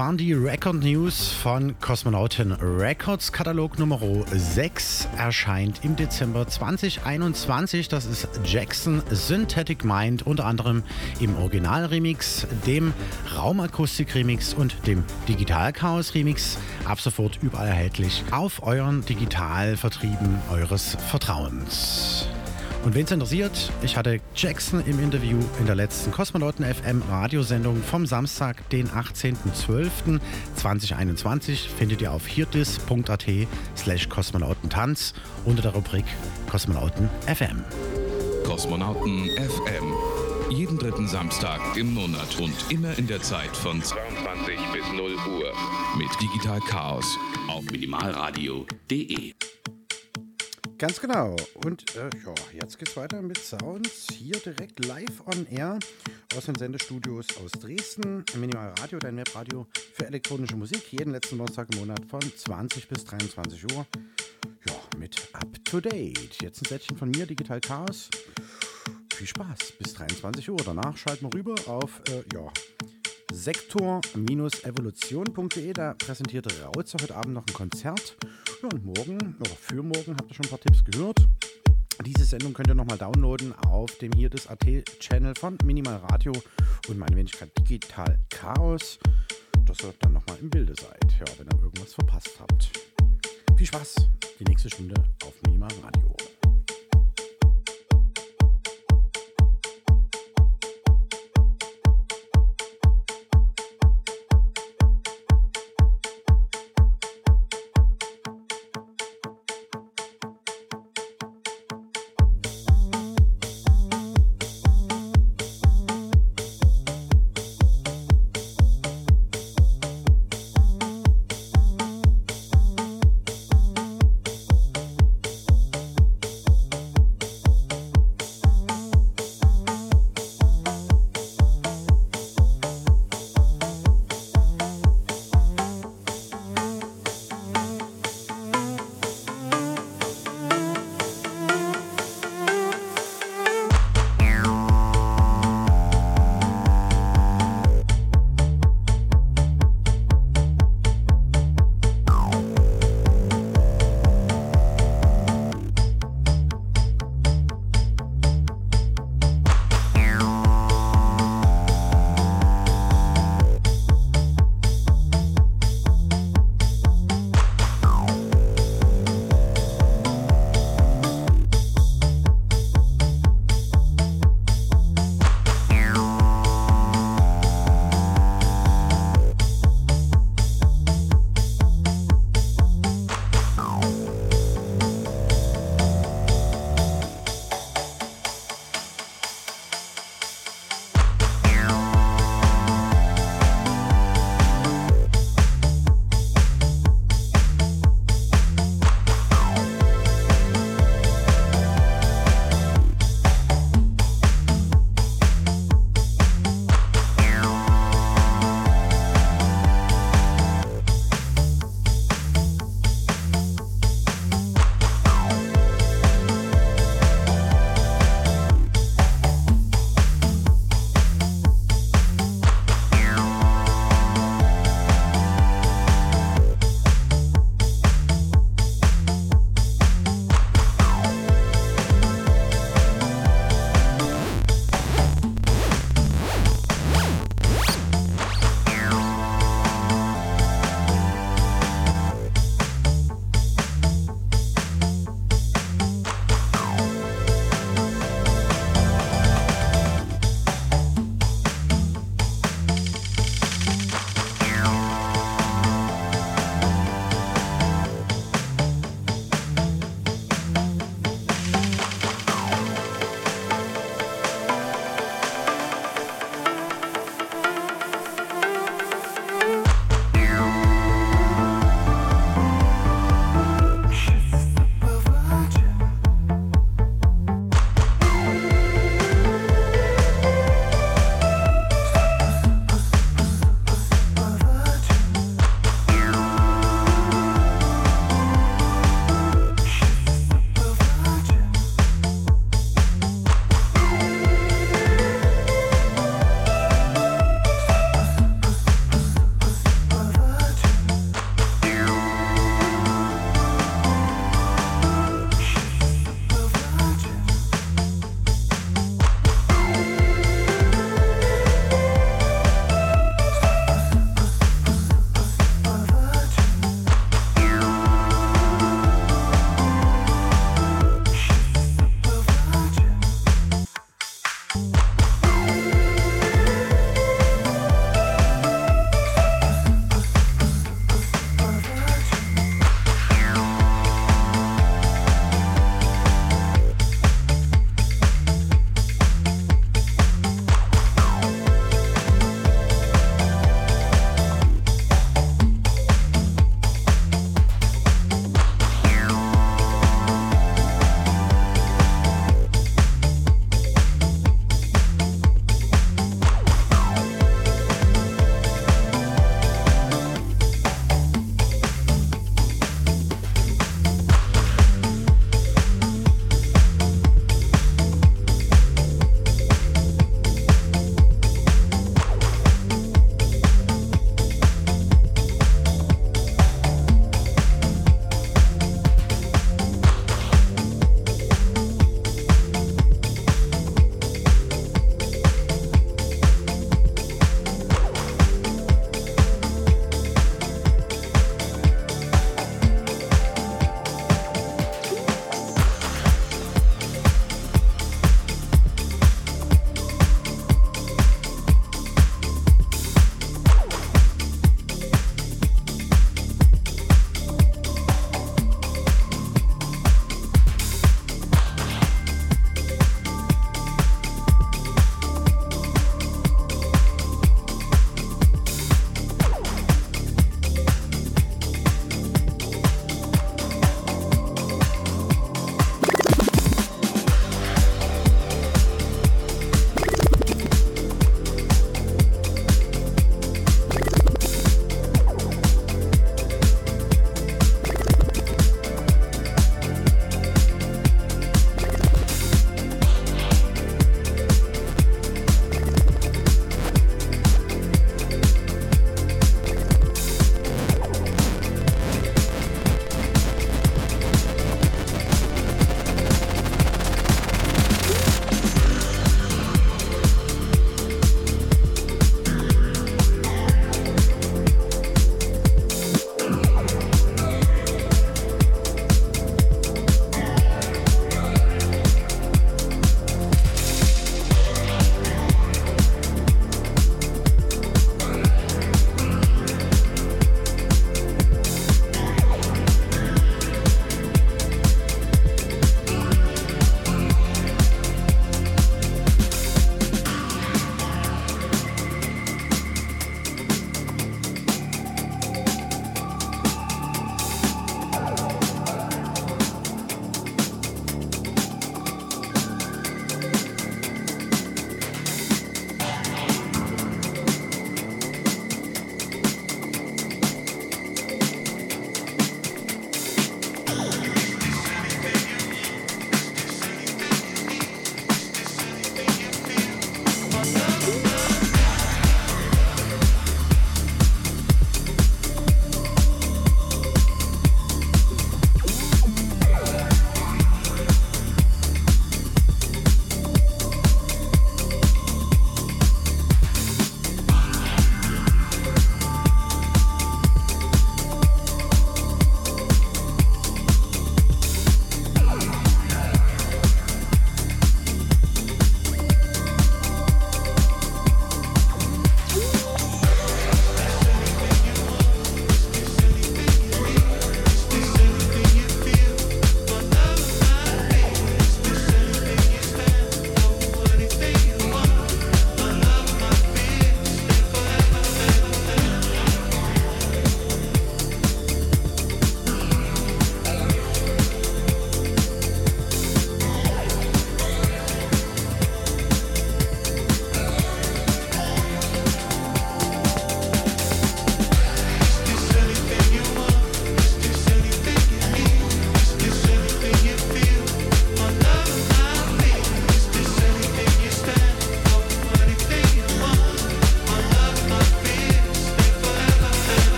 Waren die Record News von Kosmonauten Records. Katalog Nummer 6 erscheint im Dezember 2021. Das ist Jackson Synthetic Mind, unter anderem im Original-Remix, dem Raumakustik-Remix und dem Digital-Chaos-Remix. Ab sofort überall erhältlich auf euren Digitalvertrieben eures Vertrauens. Und wen es interessiert, ich hatte Jackson im Interview in der letzten Kosmonauten FM Radiosendung vom Samstag, den 18.12.2021. Findet ihr auf hirtis.at slash kosmonautentanz unter der Rubrik Kosmonauten FM. Kosmonauten FM. Jeden dritten Samstag im Monat und immer in der Zeit von 22 bis 0 Uhr mit Digital Chaos auf minimalradio.de. Ganz genau. Und äh, ja, jetzt geht's weiter mit Sounds hier direkt live on air aus den Sendestudios aus Dresden. Minimal Radio, dein Webradio für elektronische Musik. Jeden letzten Donnerstag im Monat von 20 bis 23 Uhr. Ja, mit Up to Date. Jetzt ein Sättchen von mir, Digital Chaos. Viel Spaß bis 23 Uhr. Danach schalten wir rüber auf äh, ja, sektor-evolution.de. Da präsentiert Rautzer heute Abend noch ein Konzert. Ja, und morgen, oder für morgen, habt ihr schon ein paar Tipps gehört. Diese Sendung könnt ihr nochmal downloaden auf dem hier des AT-Channel von Minimal Radio und meine Wenigkeit Digital Chaos, dass ihr dann nochmal im Bilde seid, ja, wenn ihr irgendwas verpasst habt. Viel Spaß, die nächste Stunde auf Minimal Radio.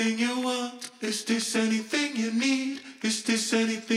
anything you want? Is this anything you need? Is this anything?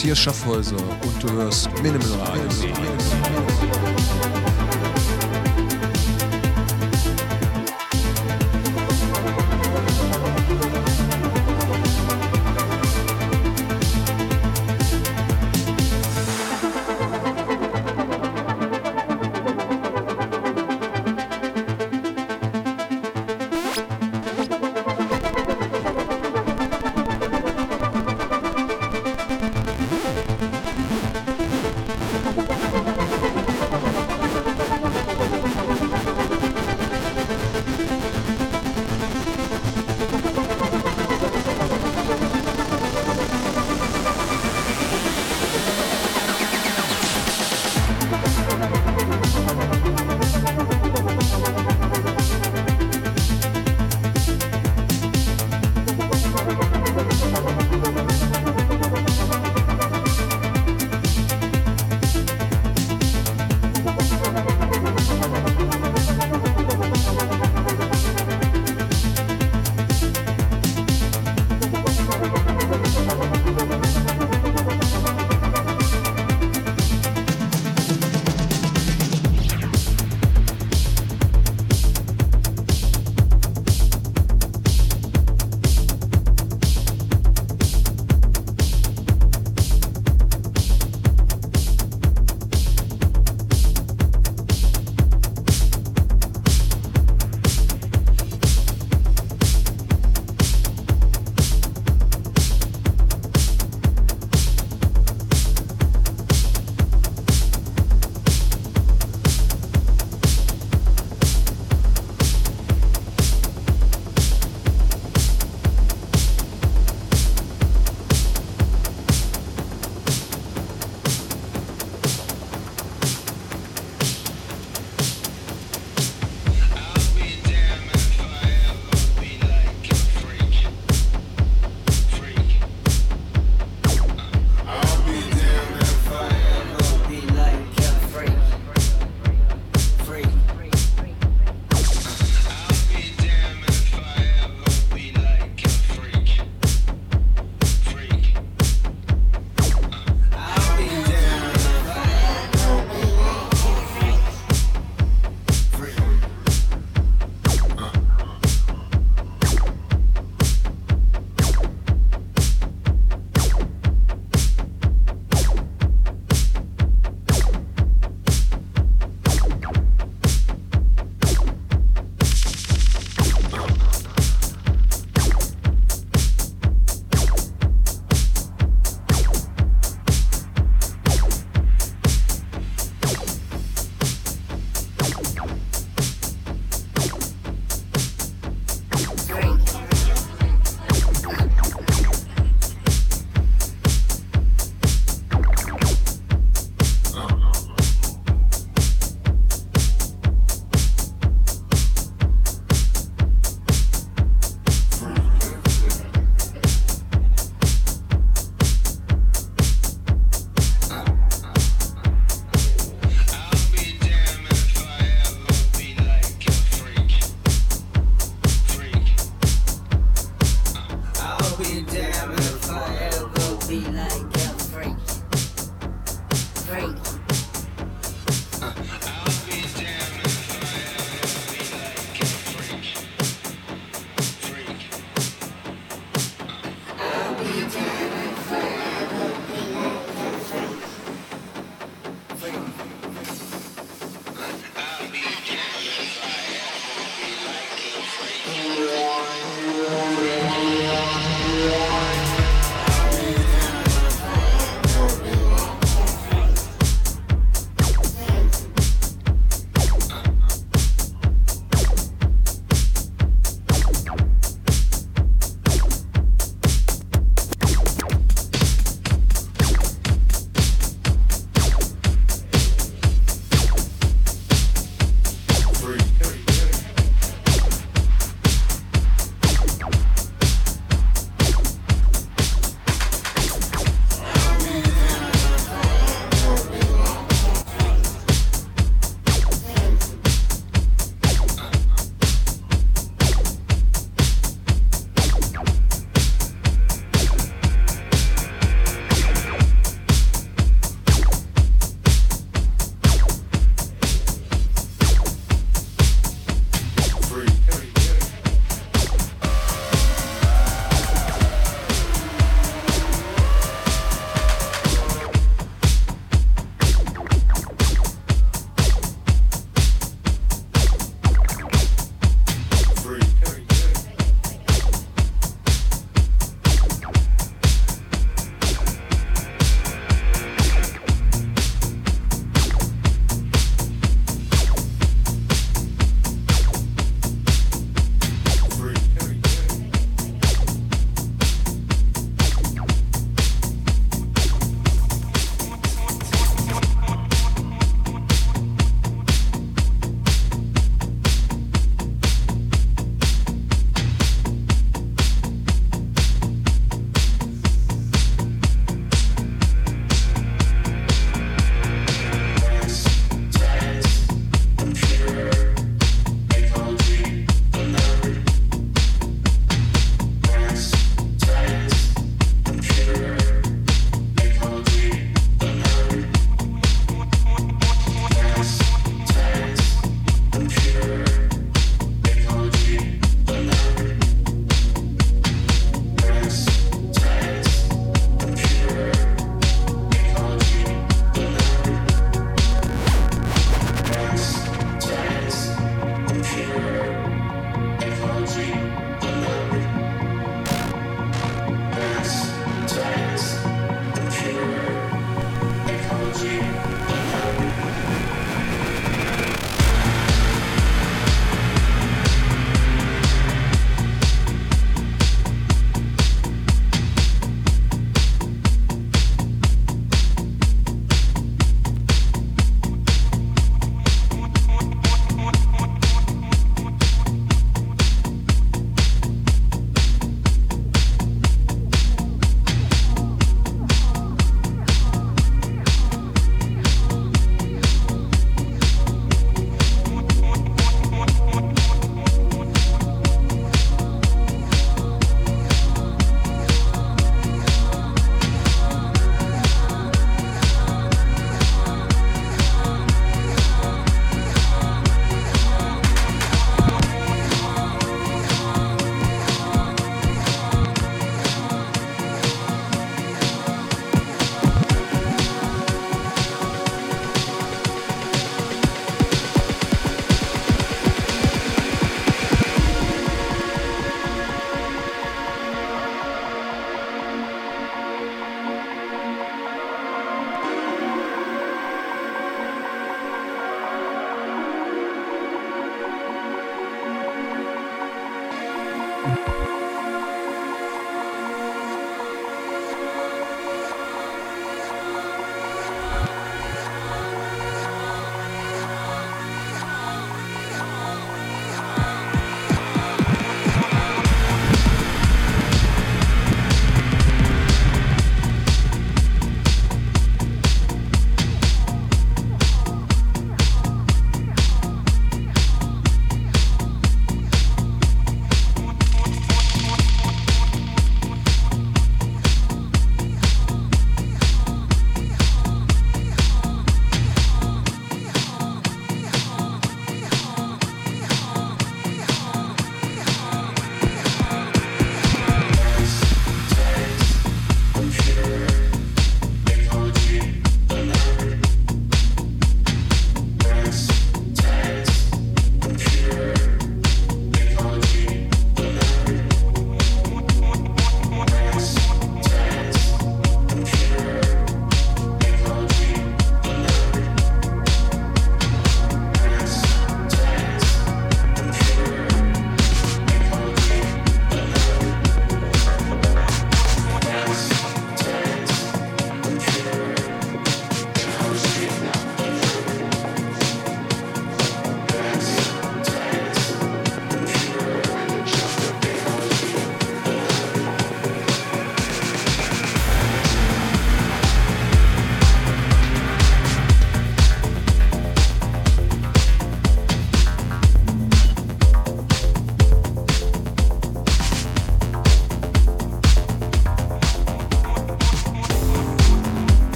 Matthias Schaffhäuser und du hörst Minimal Radio.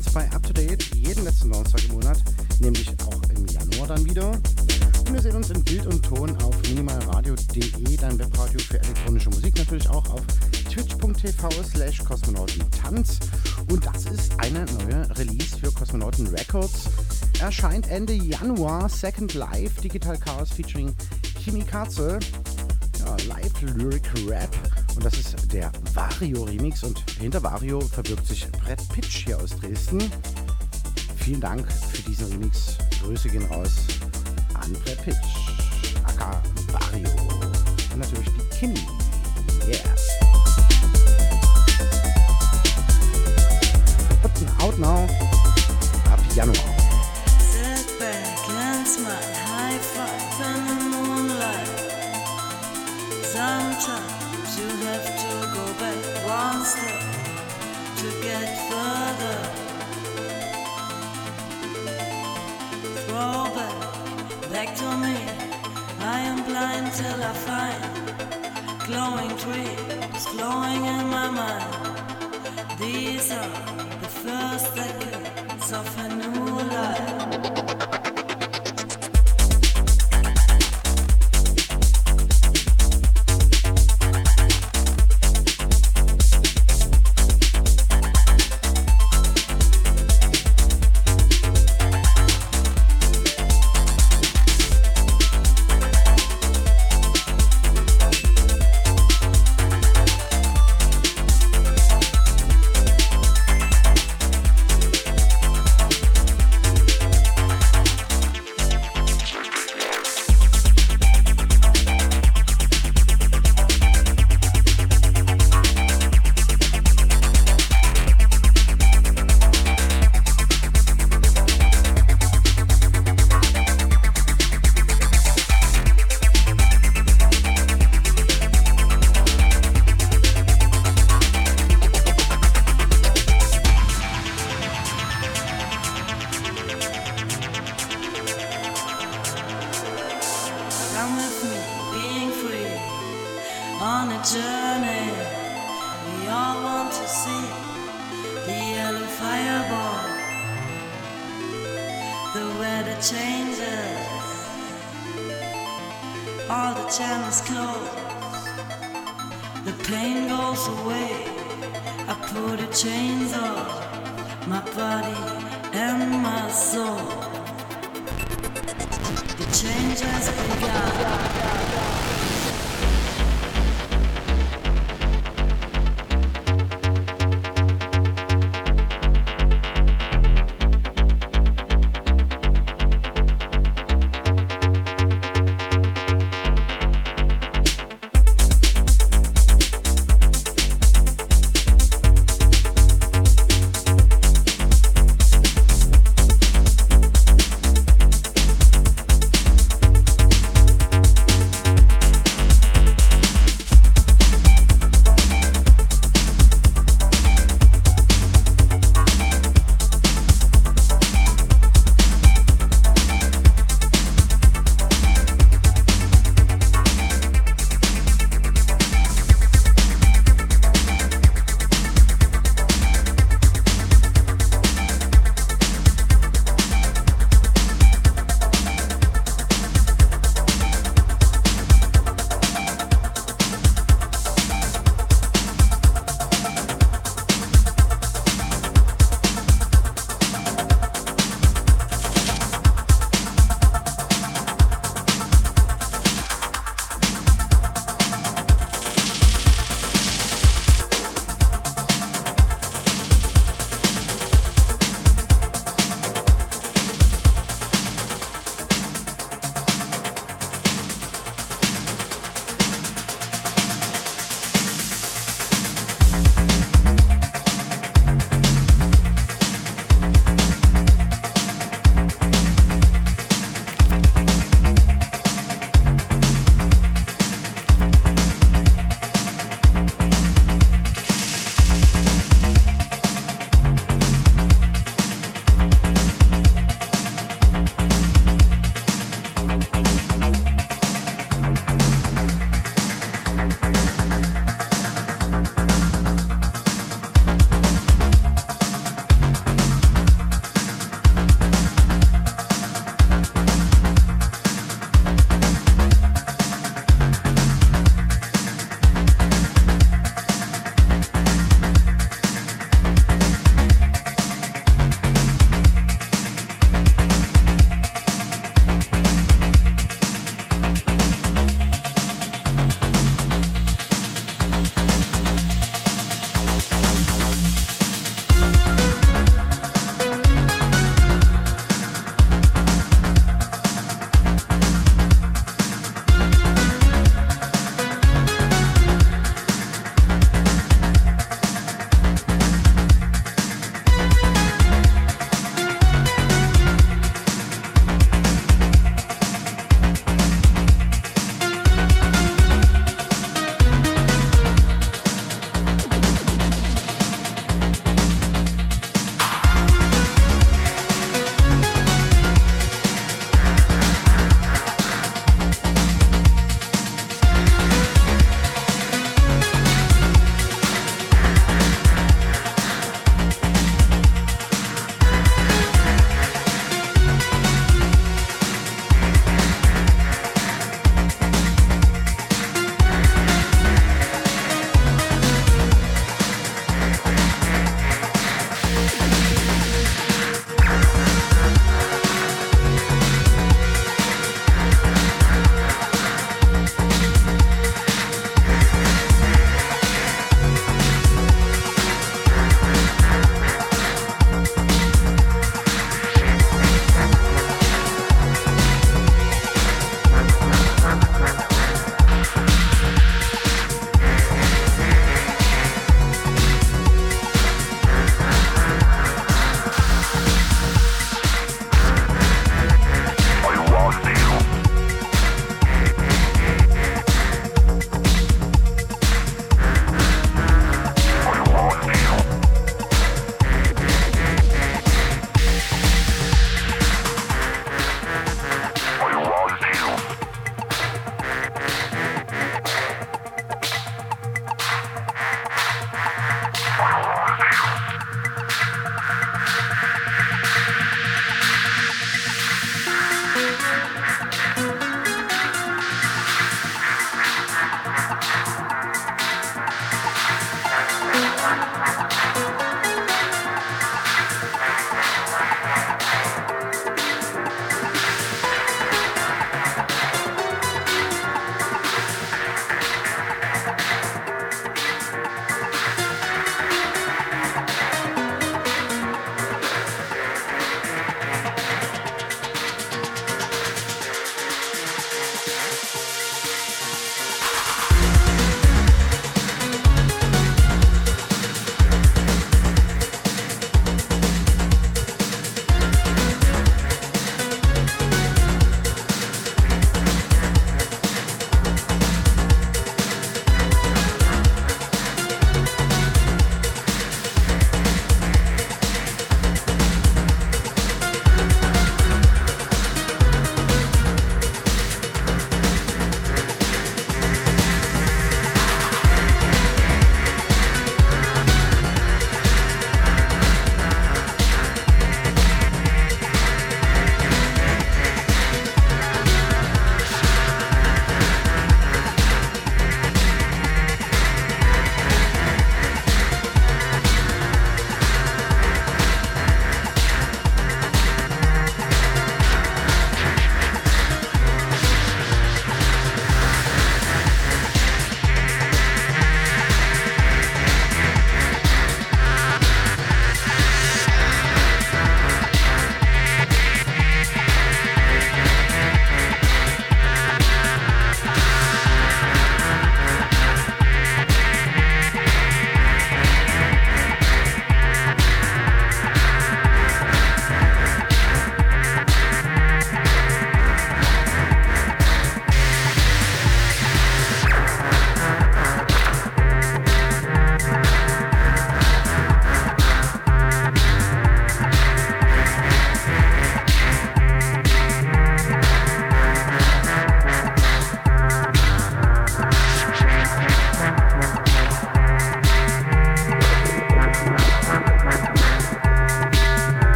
Monats bei Up to Date. Jeden letzten Donnerstag im Monat, nämlich auch im Januar dann wieder. Und wir sehen uns in Bild und Ton auf minimalradio.de, dein Webradio für elektronische Musik, natürlich auch auf twitch.tv slash kosmonautentanz. Und das ist eine neue Release für Kosmonauten Records. Erscheint Ende Januar Second Live Digital Chaos featuring Kimi Katze ja, Live Lyric Rap. Und das ist der Vario Remix. Und hinter Vario verbirgt sich Brett Pitch hier aus Dresden. Vielen Dank für diesen Remix. Grüße gehen raus an Brett Pitch, aka Vario. Und natürlich die Kimi. Yeah. Out now ab Januar. Sit back and smile, high five in the moonlight. Sometimes you have to go back one step These are the first seconds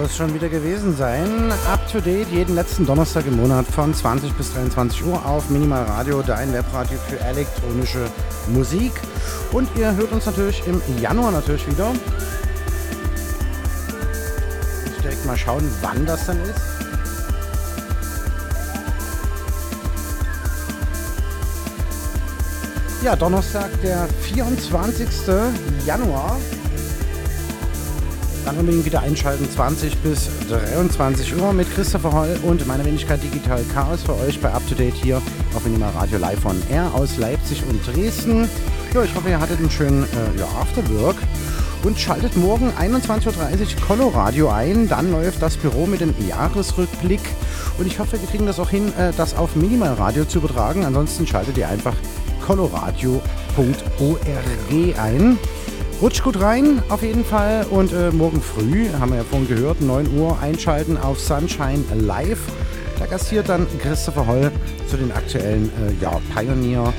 soll es schon wieder gewesen sein. Up to date jeden letzten Donnerstag im Monat von 20 bis 23 Uhr auf Minimal Radio, dein Webradio für elektronische Musik. Und ihr hört uns natürlich im Januar natürlich wieder. Ich direkt mal schauen, wann das dann ist. Ja, Donnerstag, der 24. Januar. Dann unbedingt wieder einschalten, 20 bis 23 Uhr mit Christopher Holl und meiner Wenigkeit Digital Chaos für euch bei Up to Date hier auf Minimal Radio Live on Air aus Leipzig und Dresden. Ja, ich hoffe, ihr hattet einen schönen äh, ja, Afterwork und schaltet morgen 21.30 Uhr Coloradio ein. Dann läuft das Büro mit dem Jahresrückblick und ich hoffe, wir kriegen das auch hin, äh, das auf Minimal Radio zu übertragen. Ansonsten schaltet ihr einfach coloradio.org ein. Rutscht gut rein, auf jeden Fall. Und äh, morgen früh, haben wir ja vorhin gehört, 9 Uhr einschalten auf Sunshine Live. Da gastiert dann Christopher Holl zu den aktuellen äh, ja, Pioneer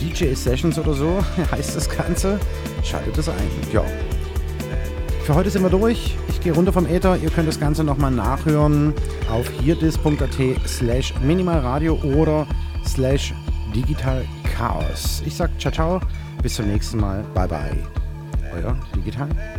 DJ Sessions oder so, <laughs> heißt das Ganze. Schaltet es ein. Ja. Für heute sind wir durch. Ich gehe runter vom Äther. Ihr könnt das Ganze nochmal nachhören auf hierdis.at slash minimalradio oder slash digital chaos. Ich sag ciao ciao, bis zum nächsten Mal. Bye bye Digital Chaos.